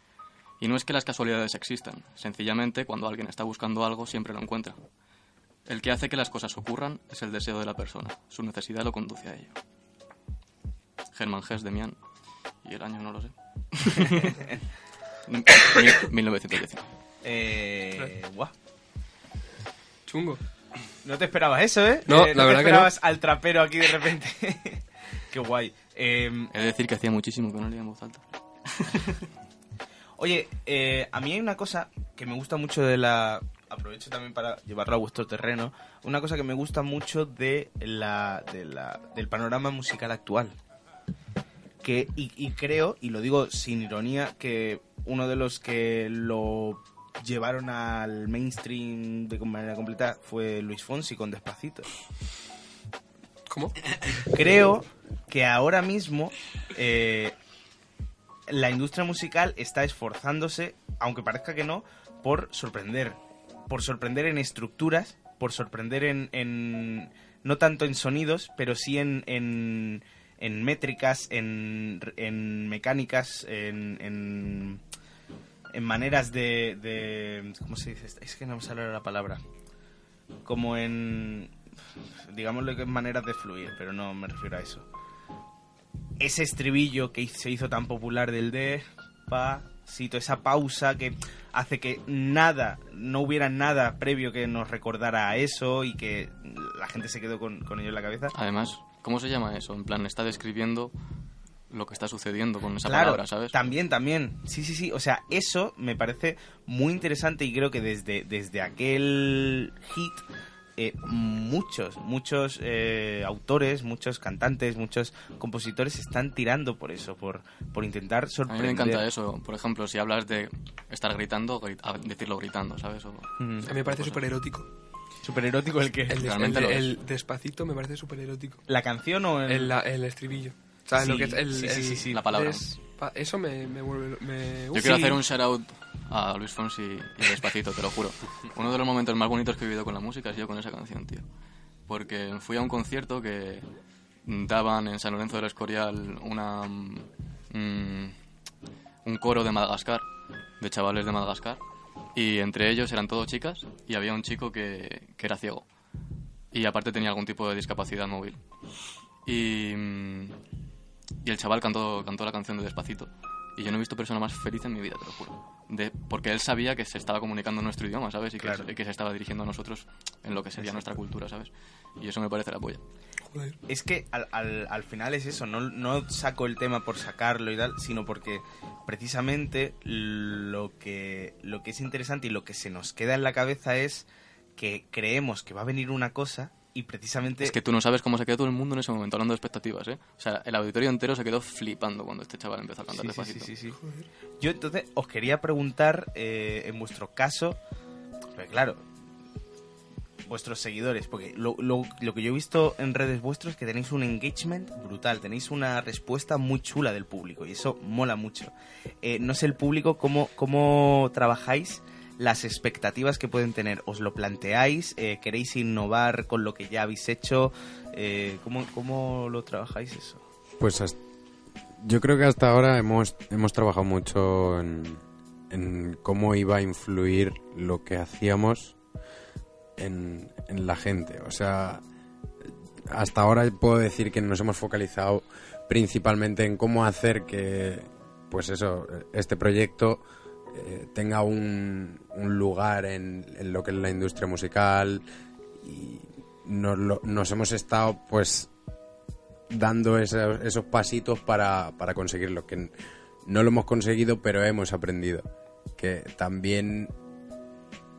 [SPEAKER 8] Y no es que las casualidades existan, sencillamente cuando alguien está buscando algo siempre lo encuentra. El que hace que las cosas ocurran es el deseo de la persona, su necesidad lo conduce a ello. Germán Hess de Mian, y el año no lo sé. Mil- 1919.
[SPEAKER 5] Eh, guau.
[SPEAKER 3] Chungo.
[SPEAKER 5] No te esperabas eso, ¿eh?
[SPEAKER 3] No,
[SPEAKER 5] Eh,
[SPEAKER 3] la
[SPEAKER 5] te
[SPEAKER 3] verdad que
[SPEAKER 5] esperabas al trapero aquí de repente. Qué guay. Eh,
[SPEAKER 8] He de decir que hacía muchísimo que no leía en voz alta.
[SPEAKER 5] Oye, eh, a mí hay una cosa que me gusta mucho de la... Aprovecho también para llevarlo a vuestro terreno. Una cosa que me gusta mucho de la, de la- del panorama musical actual. Que, y, y creo, y lo digo sin ironía, que uno de los que lo llevaron al mainstream de manera completa fue Luis Fonsi con Despacito.
[SPEAKER 3] ¿Cómo?
[SPEAKER 5] Creo que ahora mismo eh, la industria musical está esforzándose, aunque parezca que no, por sorprender. Por sorprender en estructuras, por sorprender en. en- no tanto en sonidos, pero sí en, en, en métricas, en, en mecánicas, en, en, en maneras de, de... ¿Cómo se dice? Es que no me sale la palabra. Como en... Digámoslo que en maneras de fluir, pero no me refiero a eso. Ese estribillo que se hizo tan popular del de... Pa, Sito, esa pausa que hace que nada, no hubiera nada previo que nos recordara a eso y que la gente se quedó con, con ello en la cabeza.
[SPEAKER 8] Además, ¿cómo se llama eso? En plan, está describiendo lo que está sucediendo con esa
[SPEAKER 5] Claro,
[SPEAKER 8] palabra, ¿sabes?
[SPEAKER 5] También, también. Sí, sí, sí. O sea, eso me parece muy interesante y creo que desde, desde aquel hit eh, muchos, muchos eh, autores, muchos cantantes, muchos compositores están tirando por eso, por, por intentar
[SPEAKER 8] A mí
[SPEAKER 5] sorprender.
[SPEAKER 8] me encanta eso. Por ejemplo, si hablas de estar gritando, grit- a- decirlo gritando, ¿sabes? O-
[SPEAKER 3] A mí me parece súper erótico.
[SPEAKER 5] ¿Súper erótico el que
[SPEAKER 3] El, des- el- despacito me parece súper erótico.
[SPEAKER 5] ¿La canción o el...?
[SPEAKER 3] El, la- el estribillo. ¿Sabes
[SPEAKER 5] Sí,
[SPEAKER 3] lo que es el,
[SPEAKER 5] sí, sí,
[SPEAKER 3] el-
[SPEAKER 5] sí, sí.
[SPEAKER 8] La palabra.
[SPEAKER 3] eso me, me vuelve... Me,
[SPEAKER 8] Yo quiero
[SPEAKER 3] sí.
[SPEAKER 8] hacer un shout out a Luis Fonsi y Despacito, te lo juro. Uno de los momentos más bonitos que he vivido con la música ha sido con esa canción, tío. Porque fui a un concierto que daban en San Lorenzo del Escorial una, mm, un coro de Madagascar, de chavales de Madagascar, y entre ellos eran todos chicas y había un chico que, que era ciego. Y aparte tenía algún tipo de discapacidad móvil. Y, mm, y el chaval cantó, cantó la canción de Despacito. Y yo no he visto persona más feliz en mi vida, te lo juro. De, porque él sabía que se estaba comunicando en nuestro idioma, ¿sabes? Y que,
[SPEAKER 5] Claro.
[SPEAKER 8] y que se estaba dirigiendo a nosotros en lo que sería nuestra cultura, ¿sabes? Y eso me parece la polla.
[SPEAKER 3] Joder.
[SPEAKER 5] Es que al, al, al final es eso, no, no saco el tema por sacarlo y tal, sino porque precisamente lo que, lo que es interesante y lo que se nos queda en la cabeza es que creemos que va a venir una cosa y precisamente...
[SPEAKER 8] Es que tú no sabes cómo se quedó todo el mundo en ese momento, hablando de expectativas, ¿eh? O sea, el auditorio entero se quedó flipando cuando este chaval empezó a cantar
[SPEAKER 5] Sí, sí,
[SPEAKER 8] Despacito.
[SPEAKER 5] sí, sí, sí. Yo entonces os quería preguntar, eh, en vuestro caso, porque claro, vuestros seguidores, porque lo, lo- lo que yo he visto en redes vuestros es que tenéis un engagement brutal, tenéis una respuesta muy chula del público y eso mola mucho. Eh, no sé el público cómo, cómo trabajáis las expectativas que pueden tener. ¿Os lo planteáis? Eh, ¿Queréis innovar con lo que ya habéis hecho? Eh, ¿cómo, ¿Cómo lo trabajáis eso?
[SPEAKER 7] Pues yo creo que hasta ahora hemos, hemos trabajado mucho en, en cómo iba a influir lo que hacíamos en, en la gente. O sea, hasta ahora puedo decir que nos hemos focalizado principalmente en cómo hacer que, pues eso, este proyecto eh, tenga un, lugar en, lo que es la industria musical y nos, hemos estado pues dando esos, pasitos para, para conseguirlo, que no lo hemos conseguido, pero hemos aprendido. Que también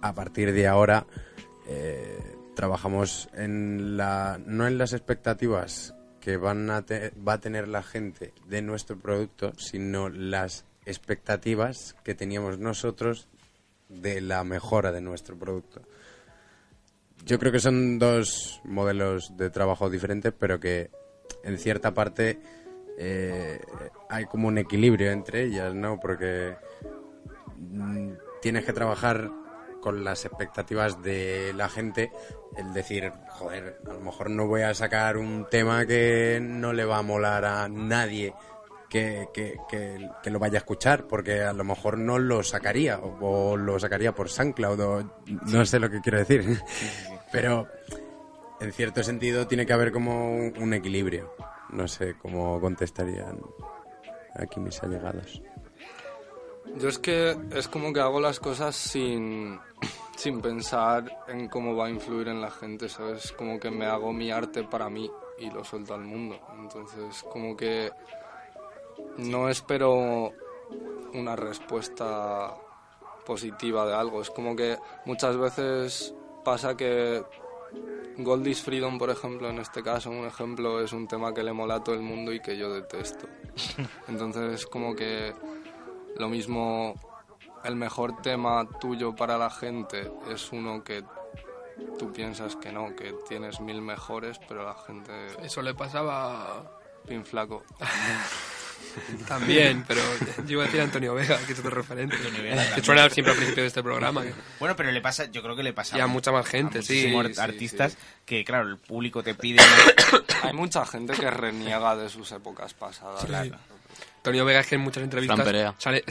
[SPEAKER 7] a partir de ahora eh, trabajamos en la, no en las expectativas que van a va a tener la gente de nuestro producto, sino las expectativas que teníamos nosotros de la mejora de nuestro producto. Yo creo que son dos modelos de trabajo diferentes, pero que en cierta parte eh, hay como un equilibrio entre ellas, ¿no? Porque mm, tienes que trabajar con las expectativas de la gente, el decir, joder, a lo mejor no voy a sacar un tema que no le va a molar a nadie que, que, que- que lo vaya a escuchar, porque a lo mejor no lo sacaría, o, o lo sacaría por SoundCloud, o no sé lo que quiero decir. Pero en cierto sentido tiene que haber como un, un equilibrio. No sé cómo contestarían aquí mis allegados.
[SPEAKER 10] Yo es que es como que hago las cosas sin, sin pensar en cómo va a influir en la gente, ¿sabes? Como que me hago mi arte para mí y lo suelto al mundo. Entonces, como que no espero una respuesta positiva de algo. Es como que muchas veces pasa que Goldie's Freedom, por ejemplo, en este caso, un ejemplo, es un tema que le mola a todo el mundo y que yo detesto. Entonces, como que lo mismo, el mejor tema tuyo para la gente es uno que tú piensas que no, que tienes mil mejores, pero la gente...
[SPEAKER 3] Eso le pasaba...
[SPEAKER 10] Pin flaco.
[SPEAKER 3] También, pero yo iba a decir Antonio Vega, que es otro referente.
[SPEAKER 5] Vega
[SPEAKER 3] Que suena siempre al principio de este programa. que-
[SPEAKER 5] Bueno, pero le pasa, yo creo que le pasa
[SPEAKER 3] Y a mucha más gente,
[SPEAKER 5] a
[SPEAKER 3] sí,
[SPEAKER 5] artistas que, claro, el público te pide.
[SPEAKER 10] Hay mucha gente que reniega de sus épocas pasadas.
[SPEAKER 3] Sí. Antonio Vega es que en muchas entrevistas
[SPEAKER 8] Perea.
[SPEAKER 3] sale,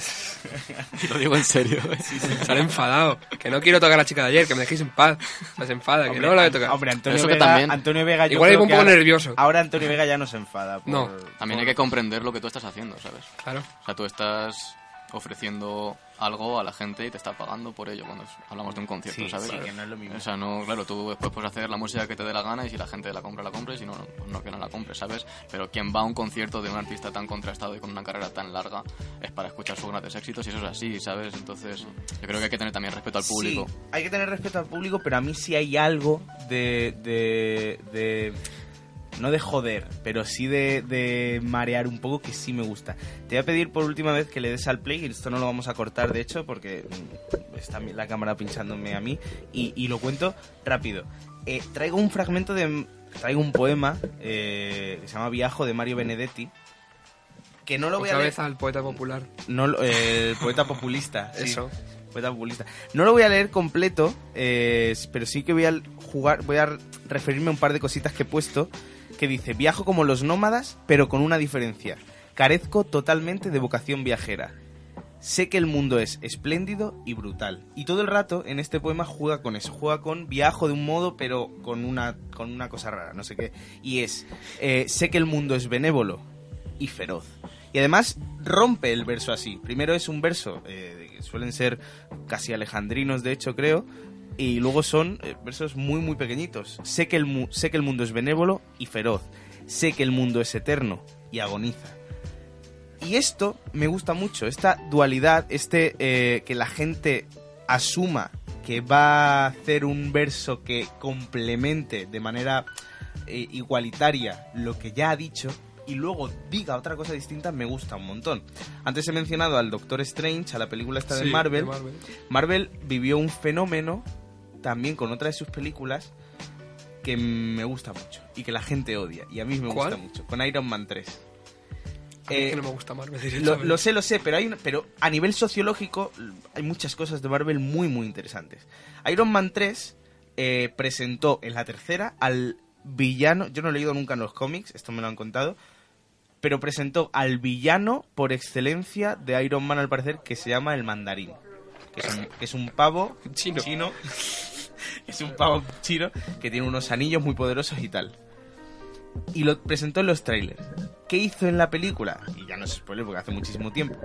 [SPEAKER 8] Lo digo en serio. ¿eh?
[SPEAKER 3] sale enfadado. Que no quiero tocar a la chica de ayer, que me dejéis en paz. O sea, se enfada, que
[SPEAKER 5] Hombre,
[SPEAKER 3] no la voy a tocar.
[SPEAKER 5] Hombre, Antonio
[SPEAKER 8] Eso que
[SPEAKER 5] Vega,
[SPEAKER 8] también-
[SPEAKER 5] Antonio Vega yo
[SPEAKER 3] Igual iba un
[SPEAKER 5] que
[SPEAKER 3] poco
[SPEAKER 5] ahora-
[SPEAKER 3] nervioso.
[SPEAKER 5] Ahora Antonio Vega ya no se enfada. por-
[SPEAKER 3] No.
[SPEAKER 8] También hay que comprender lo que tú estás haciendo, ¿sabes?
[SPEAKER 3] Claro.
[SPEAKER 8] O sea, tú estás ofreciendo algo a la gente y te está pagando por ello cuando hablamos de un concierto,
[SPEAKER 5] Sí,
[SPEAKER 8] ¿sabes?
[SPEAKER 5] sí, que no es lo mismo.
[SPEAKER 8] O sea, no, claro, tú después puedes hacer la música que te dé la gana y si la gente la compra, la compra y si no, no, pues no que no la compre, ¿sabes? Pero quien va a un concierto de un artista tan contrastado y con una carrera tan larga es para escuchar sus grandes éxitos y eso es así, ¿sabes? Entonces, yo creo que hay que tener también respeto al público.
[SPEAKER 5] Sí, hay que tener respeto al público, pero a mí sí hay algo de. de, de- no de joder, pero sí de, de marear un poco que sí me gusta. Te voy a pedir por última vez que le des al play, y esto no lo vamos a cortar de hecho, porque mm, está la cámara pinchándome a mí, y, y lo cuento rápido. Eh, traigo un fragmento de. Traigo un poema eh, que se llama Viajo de Mario Benedetti. Que no lo voy a leer.
[SPEAKER 3] vez al poeta popular.
[SPEAKER 5] No, eh, el poeta populista. sí.
[SPEAKER 3] Eso.
[SPEAKER 5] Poeta populista. No lo voy a leer completo, pero sí que voy a jugar, voy a referirme a un par de cositas que he puesto. Que dice, viajo como los nómadas, pero con una diferencia. Carezco totalmente de vocación viajera. Sé que el mundo es espléndido y brutal. Y todo el rato en este poema juega con eso. Juega con viajo de un modo, pero con una, con una cosa rara, no sé qué. Y es, eh, sé que el mundo es benévolo y feroz. Y además rompe el verso así. Primero es un verso eh, suelen ser casi alejandrinos, de hecho, creo. Y luego son eh, versos muy, muy pequeñitos. Sé que, el mu- sé que el mundo es benévolo y feroz. Sé que el mundo es eterno y agoniza. Y esto me gusta mucho, esta dualidad, este eh, que la gente asuma que va a hacer un verso que complemente de manera eh, igualitaria lo que ya ha dicho y luego diga otra cosa distinta, me gusta un montón. Antes he mencionado al Doctor Strange, a la película esta de,
[SPEAKER 3] Sí,
[SPEAKER 5] Marvel.
[SPEAKER 3] de Marvel.
[SPEAKER 5] Marvel vivió un fenómeno también con otra de sus películas que me gusta mucho y que la gente odia. Y a mí me
[SPEAKER 3] ¿Cuál?
[SPEAKER 5] gusta mucho. Con Iron Man 3.
[SPEAKER 3] A mí es
[SPEAKER 5] Eh,
[SPEAKER 3] que no me gusta Marvel
[SPEAKER 5] lo, sé, lo sé, pero, hay pero a nivel sociológico hay muchas cosas de Marvel muy, muy interesantes. Iron Man 3 eh, presentó en la tercera al villano, yo no he leído nunca en los cómics, esto me lo han contado, pero presentó al villano por excelencia de Iron Man al parecer, que se llama el mandarín. Que es un, que es un pavo
[SPEAKER 3] Chino.
[SPEAKER 5] es un pavo chino que tiene unos anillos muy poderosos y tal. Y lo presentó en los trailers. ¿Qué hizo en la película? Y ya no es spoiler porque hace muchísimo tiempo.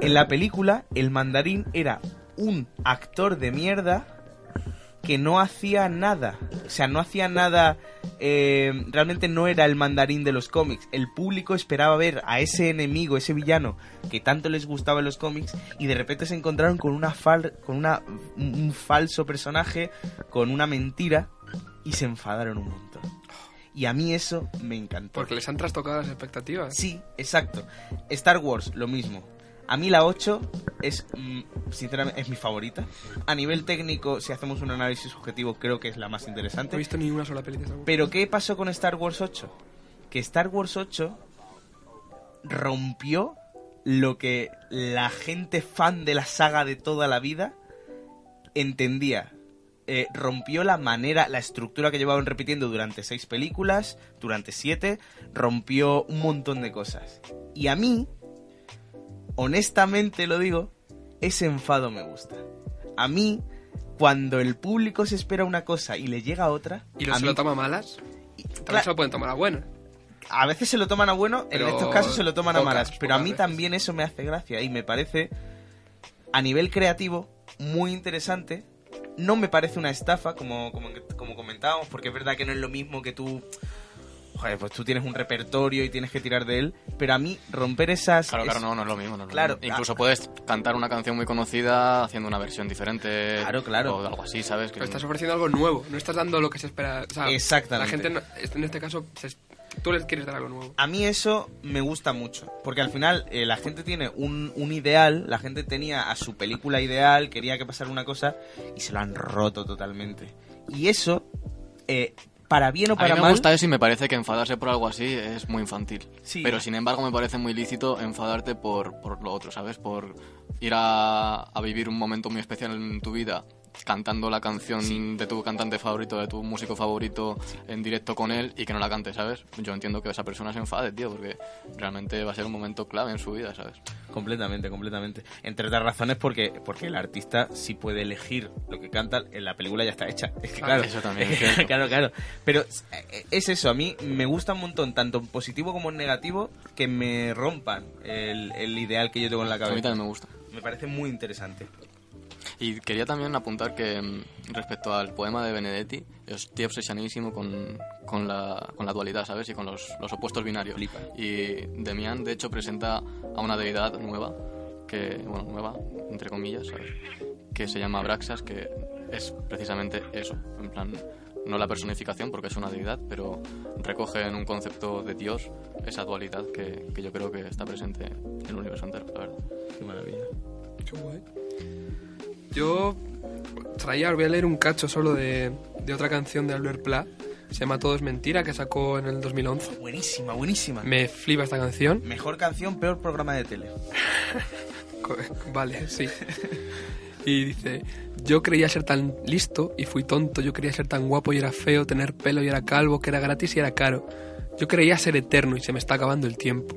[SPEAKER 5] En la película, el mandarín era un actor de mierda que no hacía nada. O sea, no hacía nada. eh, realmente no era el mandarín de los cómics. El público esperaba ver a ese enemigo, ese villano que tanto les gustaba en los cómics, y de repente se encontraron con una fal con una un un falso personaje, con una mentira, y se enfadaron un montón. Y a mí eso me encantó.
[SPEAKER 3] Porque les han trastocado las expectativas.
[SPEAKER 5] Sí, exacto. Star Wars, lo mismo. A mí la 8 es, mm, sinceramente, es mi favorita. A nivel técnico, si hacemos un análisis objetivo, creo que es la más
[SPEAKER 3] No
[SPEAKER 5] interesante.
[SPEAKER 3] he visto ni una sola peli de Star Wars.
[SPEAKER 5] Pero ¿qué pasó con Star Wars 8? Que Star Wars 8 rompió lo que la gente fan de la saga de toda la vida entendía. Eh, rompió la manera, la estructura que llevaban repitiendo durante seis películas, durante siete, rompió un montón de cosas. Y a mí, honestamente lo digo, ese enfado me gusta. A mí, cuando el público se espera una cosa y le llega otra,
[SPEAKER 3] ¿Y
[SPEAKER 5] a
[SPEAKER 3] se
[SPEAKER 5] mí-
[SPEAKER 3] lo toma malas? También
[SPEAKER 5] Claro.
[SPEAKER 3] se lo pueden tomar a buena.
[SPEAKER 5] a veces se lo toman a bueno,
[SPEAKER 3] Pero
[SPEAKER 5] en estos casos se lo toman a malas. Pero a mí
[SPEAKER 3] veces.
[SPEAKER 5] también eso me hace gracia y me parece, a nivel creativo, muy interesante. No me parece una estafa, como, como, como comentábamos, porque es verdad que no es lo mismo que tú... Joder, pues tú tienes un repertorio y tienes que tirar de él. Pero a mí, romper esas...
[SPEAKER 8] Claro, claro, no, no es lo mismo. no es lo
[SPEAKER 5] Claro,
[SPEAKER 8] mismo. Incluso puedes cantar una canción muy conocida haciendo una versión diferente.
[SPEAKER 5] Claro, claro.
[SPEAKER 8] O algo así, ¿sabes? Que-
[SPEAKER 3] Pero estás ofreciendo algo nuevo. No estás dando lo que se espera. O sea,
[SPEAKER 5] Exactamente.
[SPEAKER 3] La gente, no- en este caso, se- tú les quieres dar algo nuevo.
[SPEAKER 5] A mí eso me gusta mucho, porque al final eh, la gente tiene un, un ideal, la gente tenía a su película ideal, quería que pasara una cosa y se lo han roto totalmente. Y eso, eh, para bien o
[SPEAKER 8] A
[SPEAKER 5] para
[SPEAKER 8] mí me
[SPEAKER 5] mal.
[SPEAKER 8] gusta eso y me parece que enfadarse por algo así es muy infantil.
[SPEAKER 5] Sí.
[SPEAKER 8] Pero sin embargo me parece muy lícito enfadarte por, por lo otro, ¿sabes? Por ir a, a vivir un momento muy especial en tu vida cantando la canción de tu cantante favorito, de tu músico favorito en directo con él y que no la cante, ¿sabes? Yo entiendo que esa persona se enfade, tío, porque realmente va a ser un momento clave en su vida, ¿sabes?
[SPEAKER 5] Completamente, completamente. Entre otras razones porque, porque el artista sí puede elegir lo que canta, en la película ya está hecha. Es que
[SPEAKER 8] Ah,
[SPEAKER 5] claro,
[SPEAKER 8] eso también es
[SPEAKER 5] claro, claro. Pero es eso, a mí me gusta un montón, tanto en positivo como en negativo, que me rompan el, el ideal que yo tengo en la
[SPEAKER 8] A
[SPEAKER 5] cabeza.
[SPEAKER 8] mí también me gusta.
[SPEAKER 5] Me parece muy interesante.
[SPEAKER 8] Y quería también apuntar que mm, respecto al poema de Benedetti, estoy obsesionadísimo con, con, la, con la dualidad, ¿sabes? Y con los, los opuestos binarios. Y Demian, de hecho, presenta a una deidad nueva, que, bueno, nueva, entre comillas, ¿sabes? Que se llama Abraxas, que es precisamente eso, en plan, no la personificación porque es una deidad, pero recoge en un concepto de Dios esa dualidad que, que yo creo que está presente en el universo entero, la verdad.
[SPEAKER 5] Qué maravilla.
[SPEAKER 3] Qué guay. Yo traía, voy a leer un cacho solo de, de otra canción de Albert Pla. Se llama Todo es mentira, que sacó en el 2011.
[SPEAKER 5] Buenísima, buenísima.
[SPEAKER 3] Me flipa esta canción.
[SPEAKER 5] Mejor canción, peor programa de tele.
[SPEAKER 3] Vale, sí. Y dice, yo creía ser tan listo y fui tonto, yo creía ser tan guapo y era feo, tener pelo y era calvo, que era gratis y era caro. Yo creía ser eterno y se me está acabando el tiempo.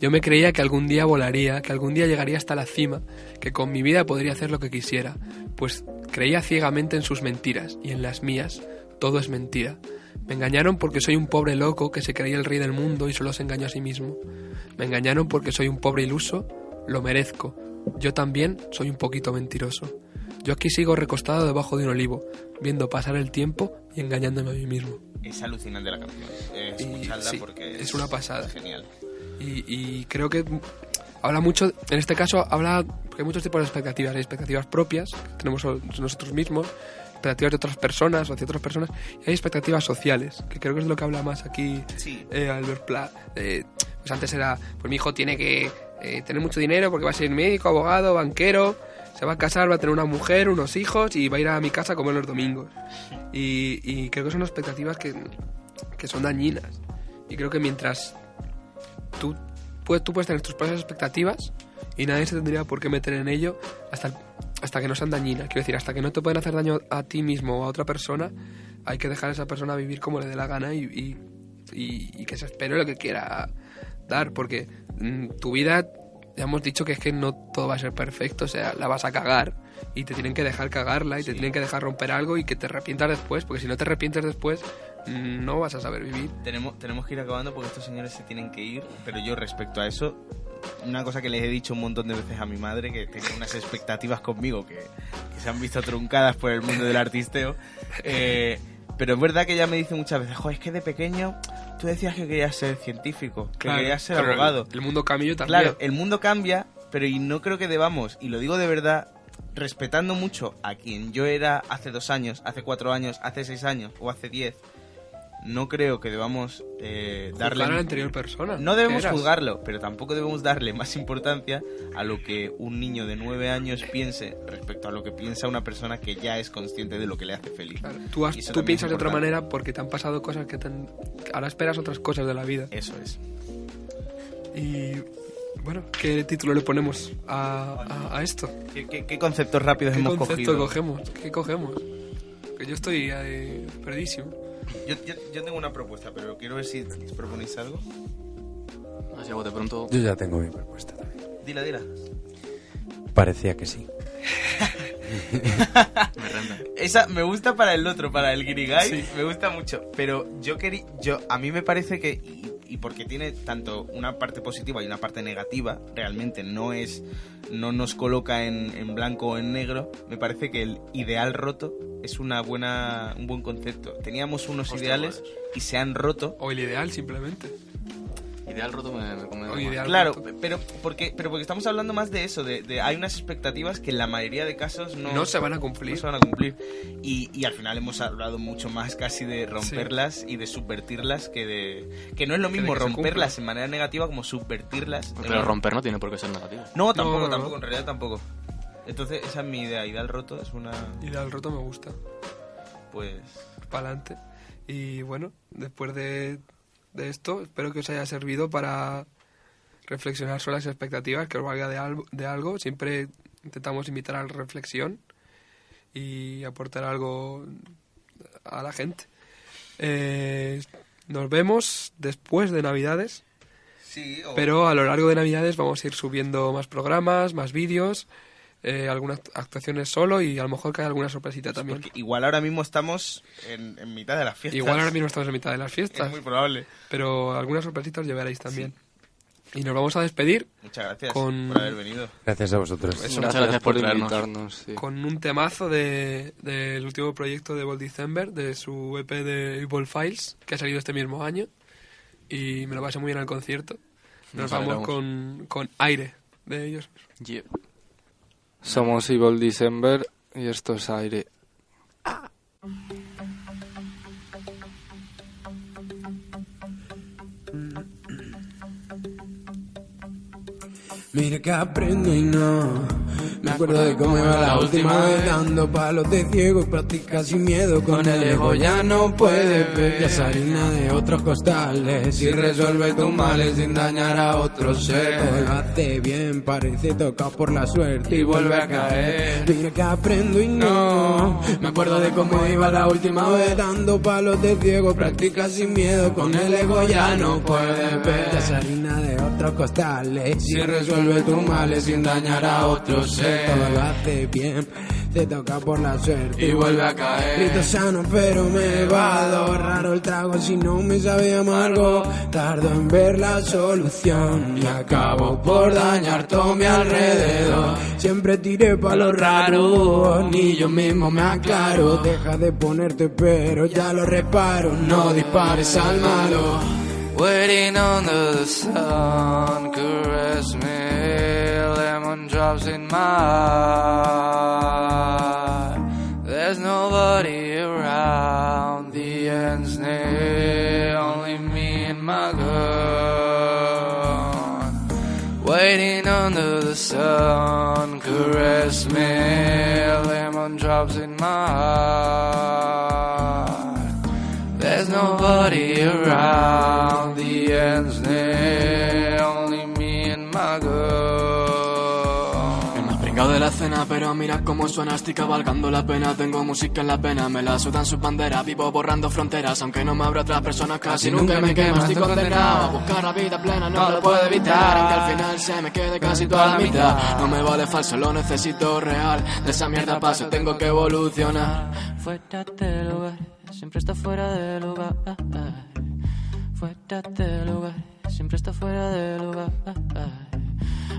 [SPEAKER 3] Yo me creía que algún día volaría, que algún día llegaría hasta la cima, que con mi vida podría hacer lo que quisiera, pues creía ciegamente en sus mentiras y en las mías. Todo es mentira. Me engañaron porque soy un pobre loco que se creía el rey del mundo y solo se engañó a sí mismo. Me engañaron porque soy un pobre iluso, lo merezco. Yo también soy un poquito mentiroso. Yo aquí sigo recostado debajo de un olivo, viendo pasar el tiempo y engañándome a mí mismo.
[SPEAKER 5] Es alucinante la canción. Escuchadla
[SPEAKER 3] sí,
[SPEAKER 5] porque
[SPEAKER 3] es una pasada.
[SPEAKER 5] Genial.
[SPEAKER 3] Y, y creo que habla mucho, en este caso habla, porque hay muchos tipos de expectativas, hay expectativas propias, que tenemos nosotros mismos, expectativas de otras personas o hacia otras personas, y hay expectativas sociales, que creo que es lo que habla más aquí
[SPEAKER 5] Sí.
[SPEAKER 3] eh, Albert Pla. Eh, pues antes era, pues mi hijo tiene que eh, tener mucho dinero porque va a ser médico, abogado, banquero, se va a casar, va a tener una mujer, unos hijos y va a ir a mi casa a comer los domingos. Y, y creo que son expectativas que, que son dañinas. Y creo que mientras tú, puedes, tú puedes tener tus propias expectativas y nadie se tendría por qué meter en ello hasta, hasta que no sean dañinas. Quiero decir, hasta que no te pueden hacer daño a ti mismo o a otra persona, hay que dejar a esa persona vivir como le dé la gana y, y, y- y que se espere lo que quiera dar, porque mm, tu vida, ya hemos dicho que es que no todo va a ser perfecto, o sea, la vas a cagar y te tienen que dejar cagarla y te tienen que dejar romper algo y que te arrepientas después, porque si no te arrepientes después, no vas a saber vivir.
[SPEAKER 5] Tenemos, tenemos que ir acabando porque estos señores se tienen que ir, pero yo respecto a eso, una cosa que les he dicho un montón de veces a mi madre, que tenía unas expectativas conmigo que, que se han visto truncadas por el mundo del artisteo, eh, pero es verdad que ella me dice muchas veces, jo, es que de pequeño tú decías que querías ser científico, que
[SPEAKER 3] Claro,
[SPEAKER 5] querías ser abogado.
[SPEAKER 3] El, el mundo cambia yo también.
[SPEAKER 5] Claro, el mundo cambia, pero y no creo que debamos, y lo digo de verdad, respetando mucho a quien yo era hace dos años, hace cuatro años, hace seis años o hace diez, no creo que debamos eh, darle...
[SPEAKER 3] A la anterior persona.
[SPEAKER 5] No debemos juzgarlo, pero tampoco debemos darle más importancia a lo que un niño de nueve años piense respecto a lo que piensa una persona que ya es consciente de lo que le hace feliz.
[SPEAKER 3] Claro, Tú, has- piensas de otra manera porque te han pasado cosas que te han- ahora esperas otras cosas de la vida.
[SPEAKER 5] Eso es.
[SPEAKER 3] Y bueno, ¿qué título le ponemos a, a- a esto?
[SPEAKER 5] ¿Qué, qué- qué conceptos rápidos
[SPEAKER 3] ¿Qué
[SPEAKER 5] hemos
[SPEAKER 3] concepto
[SPEAKER 5] cogido?
[SPEAKER 3] cogemos? ¿Qué cogemos? Que yo estoy eh, perdísimo.
[SPEAKER 5] Yo, yo- yo tengo una propuesta, pero quiero ver si proponéis algo.
[SPEAKER 8] Así bote pronto.
[SPEAKER 9] Yo ya tengo mi propuesta.
[SPEAKER 5] Dila, dila.
[SPEAKER 9] Parecía que sí.
[SPEAKER 8] Me renta.
[SPEAKER 5] Esa me gusta para el otro, para el Guirigay,
[SPEAKER 3] Sí.
[SPEAKER 5] me gusta mucho. Pero yo quería, yo a mí me parece que y, y porque tiene tanto una parte positiva y una parte negativa, realmente no es, no nos coloca en, en blanco o en negro. Me parece que el ideal roto es una buena, un buen concepto. Teníamos unos
[SPEAKER 8] Hostia,
[SPEAKER 5] ideales y se han roto.
[SPEAKER 3] O el ideal, simplemente.
[SPEAKER 8] Ideal roto me,
[SPEAKER 3] ideal.
[SPEAKER 5] Claro,
[SPEAKER 3] roto.
[SPEAKER 5] pero porque, pero porque estamos hablando más de eso, de, de- hay unas expectativas que en la mayoría de casos no,
[SPEAKER 3] No se van a
[SPEAKER 5] no
[SPEAKER 3] cumplir.
[SPEAKER 5] se van a cumplir. Y, y al final hemos hablado mucho más casi de romperlas y de subvertirlas que de... Que no es lo mismo romperlas en manera negativa como subvertirlas.
[SPEAKER 8] Pero
[SPEAKER 5] manera-
[SPEAKER 8] romper no tiene por qué ser negativo.
[SPEAKER 5] No, tampoco,
[SPEAKER 3] No, no,
[SPEAKER 5] tampoco, en realidad tampoco. Entonces esa es mi idea. Ideal roto es una...
[SPEAKER 3] Ideal roto me gusta.
[SPEAKER 5] Pues...
[SPEAKER 3] Para adelante. Y bueno, después de, de esto, espero que os haya servido para reflexionar sobre las expectativas, que os valga de, algo- de algo. Siempre intentamos invitar a la reflexión y aportar algo a la gente. Eh, nos vemos después de Navidades.
[SPEAKER 5] Sí, o-
[SPEAKER 3] Pero a lo largo de Navidades vamos a ir subiendo más programas, más vídeos, eh, algunas actuaciones solo y a lo mejor cae alguna sorpresita también.
[SPEAKER 5] Porque igual ahora mismo estamos en, en mitad de las fiestas.
[SPEAKER 3] Igual ahora mismo estamos en mitad de las fiestas.
[SPEAKER 5] Es muy probable.
[SPEAKER 3] Pero algunas sorpresitas llevaréis también. Y nos vamos a despedir
[SPEAKER 5] Muchas gracias
[SPEAKER 3] con,
[SPEAKER 5] por haber venido.
[SPEAKER 7] Gracias a vosotros.
[SPEAKER 3] Eso,
[SPEAKER 10] Muchas gracias por traernos.
[SPEAKER 6] invitarnos. sí.
[SPEAKER 3] con un temazo de- del último proyecto de Bold December, de su EP de Evil Files, que ha salido este mismo año. Y me lo pasé muy bien al concierto. Nos
[SPEAKER 10] Nos
[SPEAKER 3] vamos con, con aire de ellos.
[SPEAKER 10] Yeah.
[SPEAKER 6] Somos Evil December y esto es aire.
[SPEAKER 9] Mira que aprendo y no Me acuerdo de cómo iba la última vez. Dando palos de ciego y prácticas sin miedo. Con el ego ya no puedes ver. Ya es harina de otros costales Y resuelve tus males sin dañar a otros seres hace bien, parece tocado por la suerte Y vuelve a caer. Mira que aprendo y no. Me acuerdo de cómo iba la última vez. Dando palos de ciego, prácticas sin miedo. Con el ego ya no puedes ver. Ya es harina de otros costales Si resuelve tus males sin dañar a otros seres Todo lo hace bien, te toca por la suerte Y vuelve a caer. Grito sano pero me vado Raro el trago. Si no me sabe amargo Tardo en ver la solución. Y acabo por dañar todo mi alrededor. Siempre tiré pa' lo raro Ni yo mismo me aclaro. Deja de ponerte pero ya lo reparo. No dispares al malo.
[SPEAKER 6] Waiting under the sun, caress me, drops in my eye. There's nobody around, the end's near, only me and my gun. Waiting under the sun, caress me, lemon drops in my eye. There's nobody around, the end's
[SPEAKER 11] la cena, pero mira cómo suena, estoy cabalgando la pena, tengo música en la pena, me la sudan sus banderas, vivo borrando fronteras, aunque no me abra otras personas, casi nunca me quema, estoy condenado a buscar la vida plena, no lo puedo evitar, aunque al final se me quede casi toda la mitad, no me vale falso, lo necesito real, de esa mierda paso, tengo que evolucionar.
[SPEAKER 8] Fuera de lugar, siempre está fuera de lugar. Fuera de lugar, siempre está fuera de lugar.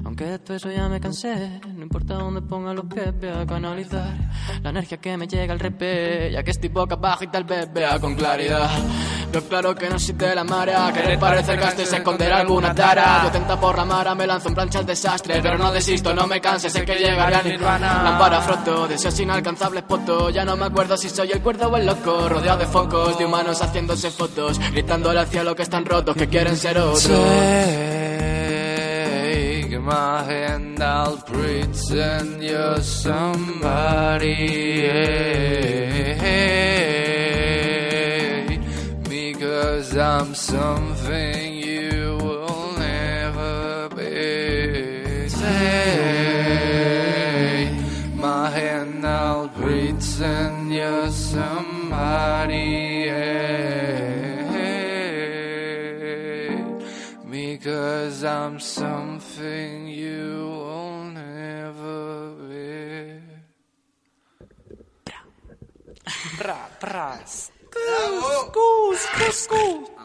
[SPEAKER 8] Aunque de todo eso ya me cansé, no importa dónde ponga los pies, voy a canalizar la energía que me llega al repé, ya que estoy boca abajo y tal vez vea con claridad. Veo claro que no existe la marea, querer parecer gasto es esconder alguna tara. Yo tenta por la mara, me lanzo en plancha al desastre, pero no desisto, no me canses, sé que llegaré al nirvana. Lámpara froto, deseos inalcanzables poto, ya no me acuerdo si soy el cuerdo o el loco, rodeado de focos, de humanos haciéndose fotos, gritándole al cielo que están rotos, que quieren ser otros.
[SPEAKER 6] Take my hand, I'll pretend you're somebody. Hey, Because I'm something you will never be. Take my hand, I'll pretend you're somebody. Hey, Because I'm something you won't ever be.
[SPEAKER 12] Pra.
[SPEAKER 5] Pra,
[SPEAKER 12] pras. Cus, cus.